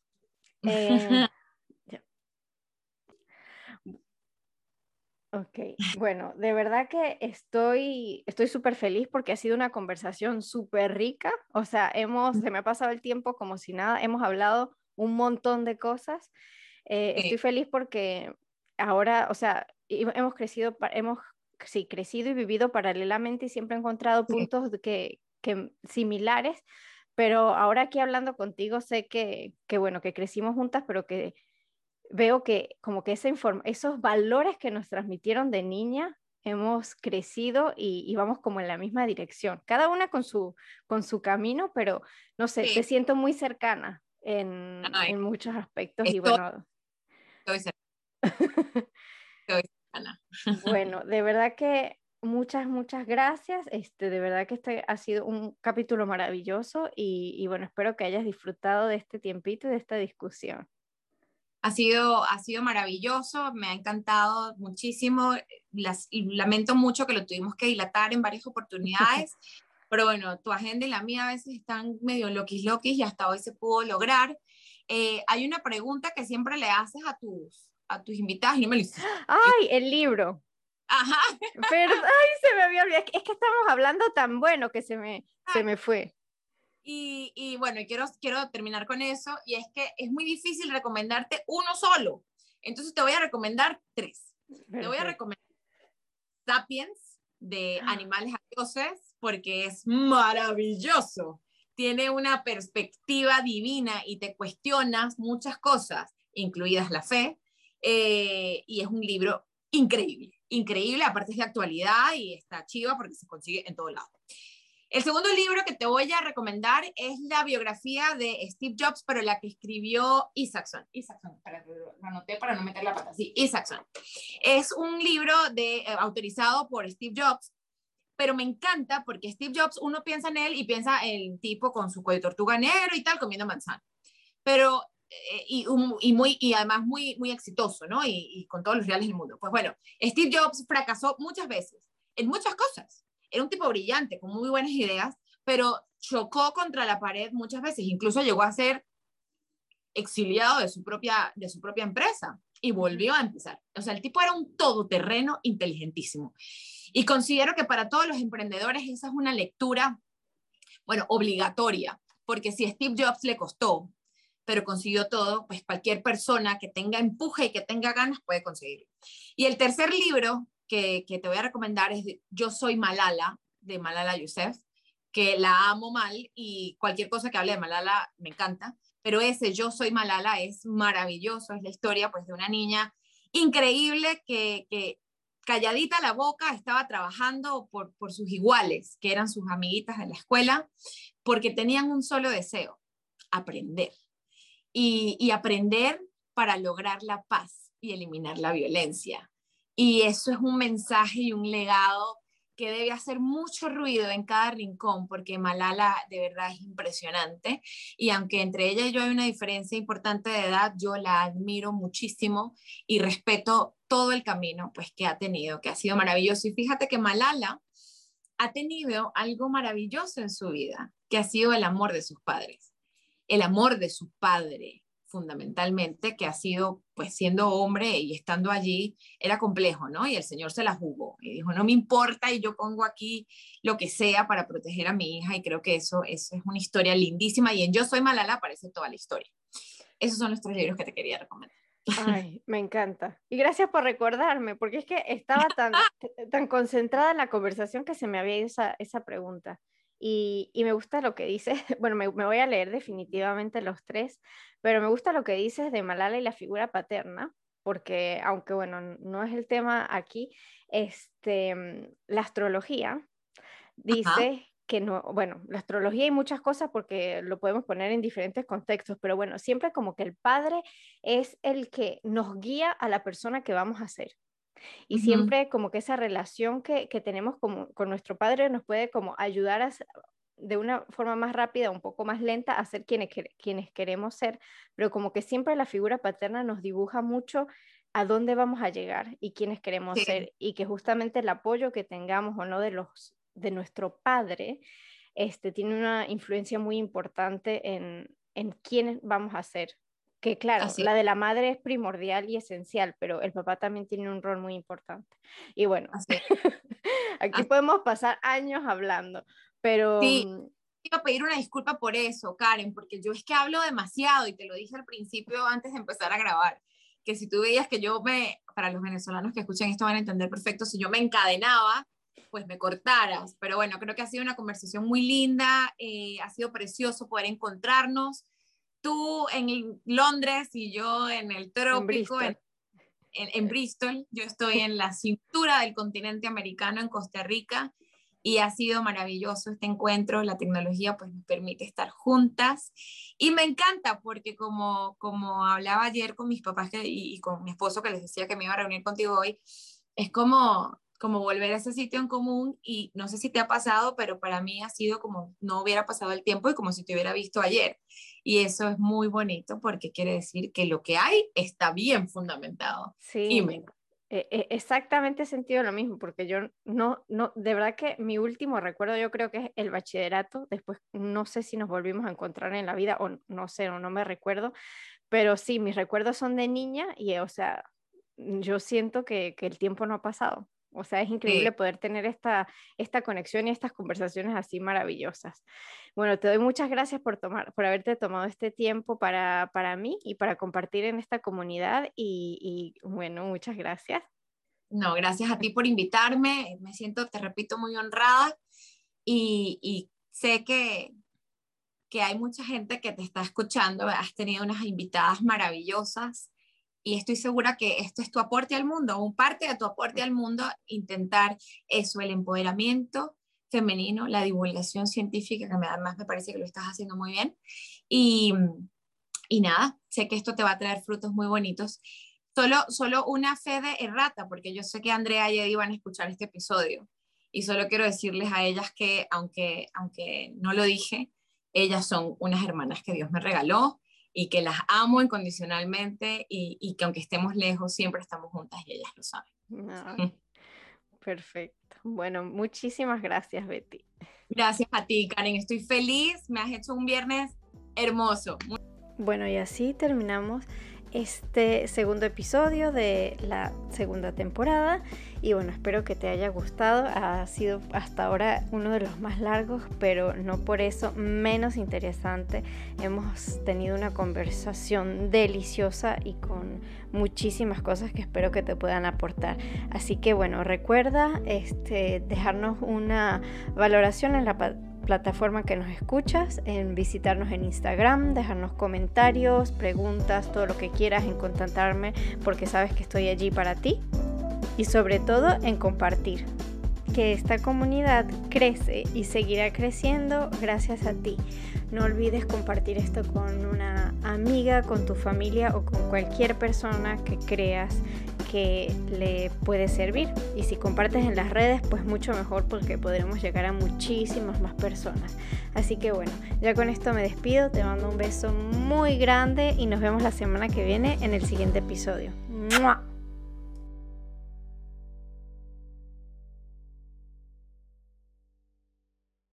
Eh, ok, bueno, de verdad que estoy estoy súper feliz porque ha sido una conversación súper rica. O sea, hemos, se me ha pasado el tiempo como si nada, hemos hablado un montón de cosas. Eh, estoy feliz porque ahora, o sea, hemos crecido, hemos sí, crecido y vivido paralelamente y siempre he encontrado puntos que, que similares, pero ahora aquí hablando contigo sé que, que, bueno, que crecimos juntas, pero que veo que como que esa esos valores que nos transmitieron de niña hemos crecido y, vamos como en la misma dirección, cada una con su, con su camino, pero no sé, te siento muy cercana en, en muchos aspectos y bueno. Estoy <laughs> Bueno, de verdad que muchas, muchas gracias. Este, de verdad que este ha sido un capítulo maravilloso y, bueno, espero que hayas disfrutado de este tiempito y de esta discusión. Ha sido, ha sido maravilloso, me ha encantado muchísimo. Las, lamento mucho que lo tuvimos que dilatar en varias oportunidades, <laughs> pero bueno, tu agenda y la mía a veces están medio loquis loquis y hasta hoy se pudo lograr. Eh, hay una pregunta que siempre le haces a tus, a tus invitados y no me lo hiciste. ¡Ay, el libro! Ajá. Pero, ay, se me había olvidado. Es que estamos hablando tan bueno que se me, se me fue. Y, y, bueno, quiero, quiero terminar con eso, y es que es muy difícil recomendarte uno solo. Entonces te voy a recomendar tres. Te voy a recomendar Sapiens de ah. Animales a Dioses, porque es maravilloso. Tiene una perspectiva divina y te cuestionas muchas cosas, incluidas la fe, eh, y es un libro increíble, increíble, aparte es de actualidad y está chiva porque se consigue en todo lado. El segundo libro que te voy a recomendar es la biografía de Steve Jobs, pero la que escribió Isaacson. Isaacson, para, anoté para no meter la pata. Sí, Isaacson. Es un libro eh, autorizado por Steve Jobs, pero me encanta porque Steve Jobs, uno piensa en él y piensa el tipo con su cuello tortuga negro y tal, comiendo manzana. Pero eh, y, y, muy, y además muy, muy exitoso, ¿no? Y, y, con todos los reales del mundo. Pues bueno, Steve Jobs fracasó muchas veces, en muchas cosas. Era un tipo brillante, con muy buenas ideas, pero chocó contra la pared muchas veces, incluso llegó a ser exiliado de su propia, de su propia empresa y volvió a empezar. O sea, el tipo era un todoterreno inteligentísimo. Y considero que para todos los emprendedores esa es una lectura, bueno, obligatoria, porque si Steve Jobs le costó pero consiguió todo, pues cualquier persona que tenga empuje y que tenga ganas puede conseguirlo. Y el tercer libro que, te voy a recomendar es Yo soy Malala, de Malala Yousef, que la amo mal y cualquier cosa que hable de Malala me encanta, pero ese Yo soy Malala es maravilloso, es la historia pues de una niña increíble que, que calladita la boca estaba trabajando por, por sus iguales, que eran sus amiguitas de la escuela, porque tenían un solo deseo, aprender y, aprender para lograr la paz y eliminar la violencia. Y eso es un mensaje y un legado que debe hacer mucho ruido en cada rincón, porque Malala de verdad es impresionante. Y aunque entre ella y yo hay una diferencia importante de edad, yo la admiro muchísimo y respeto todo el camino pues, que ha tenido, que ha sido maravilloso. Y fíjate que Malala ha tenido algo maravilloso en su vida, que ha sido el amor de sus padres el amor de su padre, fundamentalmente, que ha sido, pues siendo hombre y estando allí, era complejo, ¿no? Y el Señor se la jugó y dijo, no me importa y yo pongo aquí lo que sea para proteger a mi hija y creo que eso, eso es una historia lindísima y en Yo Soy Malala aparece toda la historia. Esos son los tres libros que te quería recomendar. Ay, me encanta. Y gracias por recordarme, porque es que estaba tan, <laughs> tan concentrada en la conversación que se me había ido esa, esa pregunta. Y, me gusta lo que dices, <laughs> bueno, me, voy a leer definitivamente los tres, pero me gusta lo que dices de Malala y la figura paterna, porque aunque bueno, no es el tema aquí, este, la astrología dice que no, bueno, la astrología y muchas cosas porque lo podemos poner en diferentes contextos, pero bueno, siempre como que el padre es el que nos guía a la persona que vamos a ser. Y siempre como que esa relación que, que tenemos como, con nuestro padre nos puede como ayudar a, de una forma más rápida, un poco más lenta, a ser quienes, quienes queremos ser, pero como que siempre la figura paterna nos dibuja mucho a dónde vamos a llegar y quiénes queremos ser y que justamente el apoyo que tengamos o no de los de nuestro padre este tiene una influencia muy importante en en quiénes vamos a ser que claro, la de la madre es primordial y esencial, pero el papá también tiene un rol muy importante. Y bueno, <laughs> aquí podemos pasar años hablando, pero... Sí, mm, quiero pedir una disculpa por eso, Karen, porque yo es que hablo demasiado y te lo dije al principio antes de empezar a grabar, que si tú veías que yo me, para los venezolanos que escuchan esto van a entender perfecto, si yo me encadenaba, pues me cortaras. Pero bueno, creo que ha sido una conversación muy linda, eh, ha sido precioso poder encontrarnos tú en Londres y yo en el trópico, en Bristol. Yo estoy en la cintura del continente americano, en Costa Rica, y ha sido maravilloso este encuentro. La tecnología pues nos permite estar juntas y me encanta porque como, como hablaba ayer con mis papás y, y, con mi esposo que les decía que me iba a reunir contigo hoy, es como como volver a ese sitio en común y no sé si te ha pasado, pero para mí ha sido como no hubiera pasado el tiempo y como si te hubiera visto ayer. Y eso es muy bonito porque quiere decir que lo que hay está bien fundamentado. Sí. E, e, exactamente he sentido lo mismo, porque yo no, no, de verdad que mi último recuerdo yo creo que es el bachillerato, después no sé si nos volvimos a encontrar en la vida o no sé, o no me recuerdo, pero sí, mis recuerdos son de niña y, o sea, yo siento que, que el tiempo no ha pasado. O sea, es increíble poder tener esta, esta conexión y estas conversaciones así maravillosas. Bueno, te doy muchas gracias por, tomar, por haberte tomado este tiempo para, para mí y para compartir en esta comunidad. Y, bueno, muchas gracias. No, gracias a ti por invitarme. Me siento, te repito, muy honrada y, y sé que, que hay mucha gente que te está escuchando. Has tenido unas invitadas maravillosas y estoy segura que esto es tu aporte al mundo, un parte de tu aporte al mundo, intentar eso, el empoderamiento femenino, la divulgación científica, que además me parece que lo estás haciendo muy bien. Y, y nada, sé que esto te va a traer frutos muy bonitos. Solo, solo una fe de errata, porque yo sé que Andrea y Eddie van a escuchar este episodio. Y solo quiero decirles a ellas que, aunque, aunque no lo dije, ellas son unas hermanas que Dios me regaló y que las amo incondicionalmente y, y, que aunque estemos lejos, siempre estamos juntas y ellas lo saben. <laughs> perfecto. Bueno, muchísimas gracias, Betty. Gracias a ti, Karen. Estoy feliz. Me has hecho un viernes hermoso. Bueno, y así terminamos este segundo episodio de la segunda temporada y bueno, espero que te haya gustado. Ha sido hasta ahora uno de los más largos, pero no por eso menos interesante. Hemos tenido una conversación deliciosa y con muchísimas cosas que espero que te puedan aportar. Así que bueno, recuerda este, dejarnos una valoración en la plataforma que nos escuchas, en visitarnos en Instagram, dejarnos comentarios, preguntas, todo lo que quieras, en contactarme, porque sabes que estoy allí para ti. Y sobre todo en compartir. Que esta comunidad crece y seguirá creciendo gracias a ti. No olvides compartir esto con una amiga, con tu familia o con cualquier persona que creas que le puede servir. Y si compartes en las redes, pues mucho mejor porque podremos llegar a muchísimas más personas. Así que bueno, ya con esto me despido, te mando un beso muy grande y nos vemos la semana que viene en el siguiente episodio.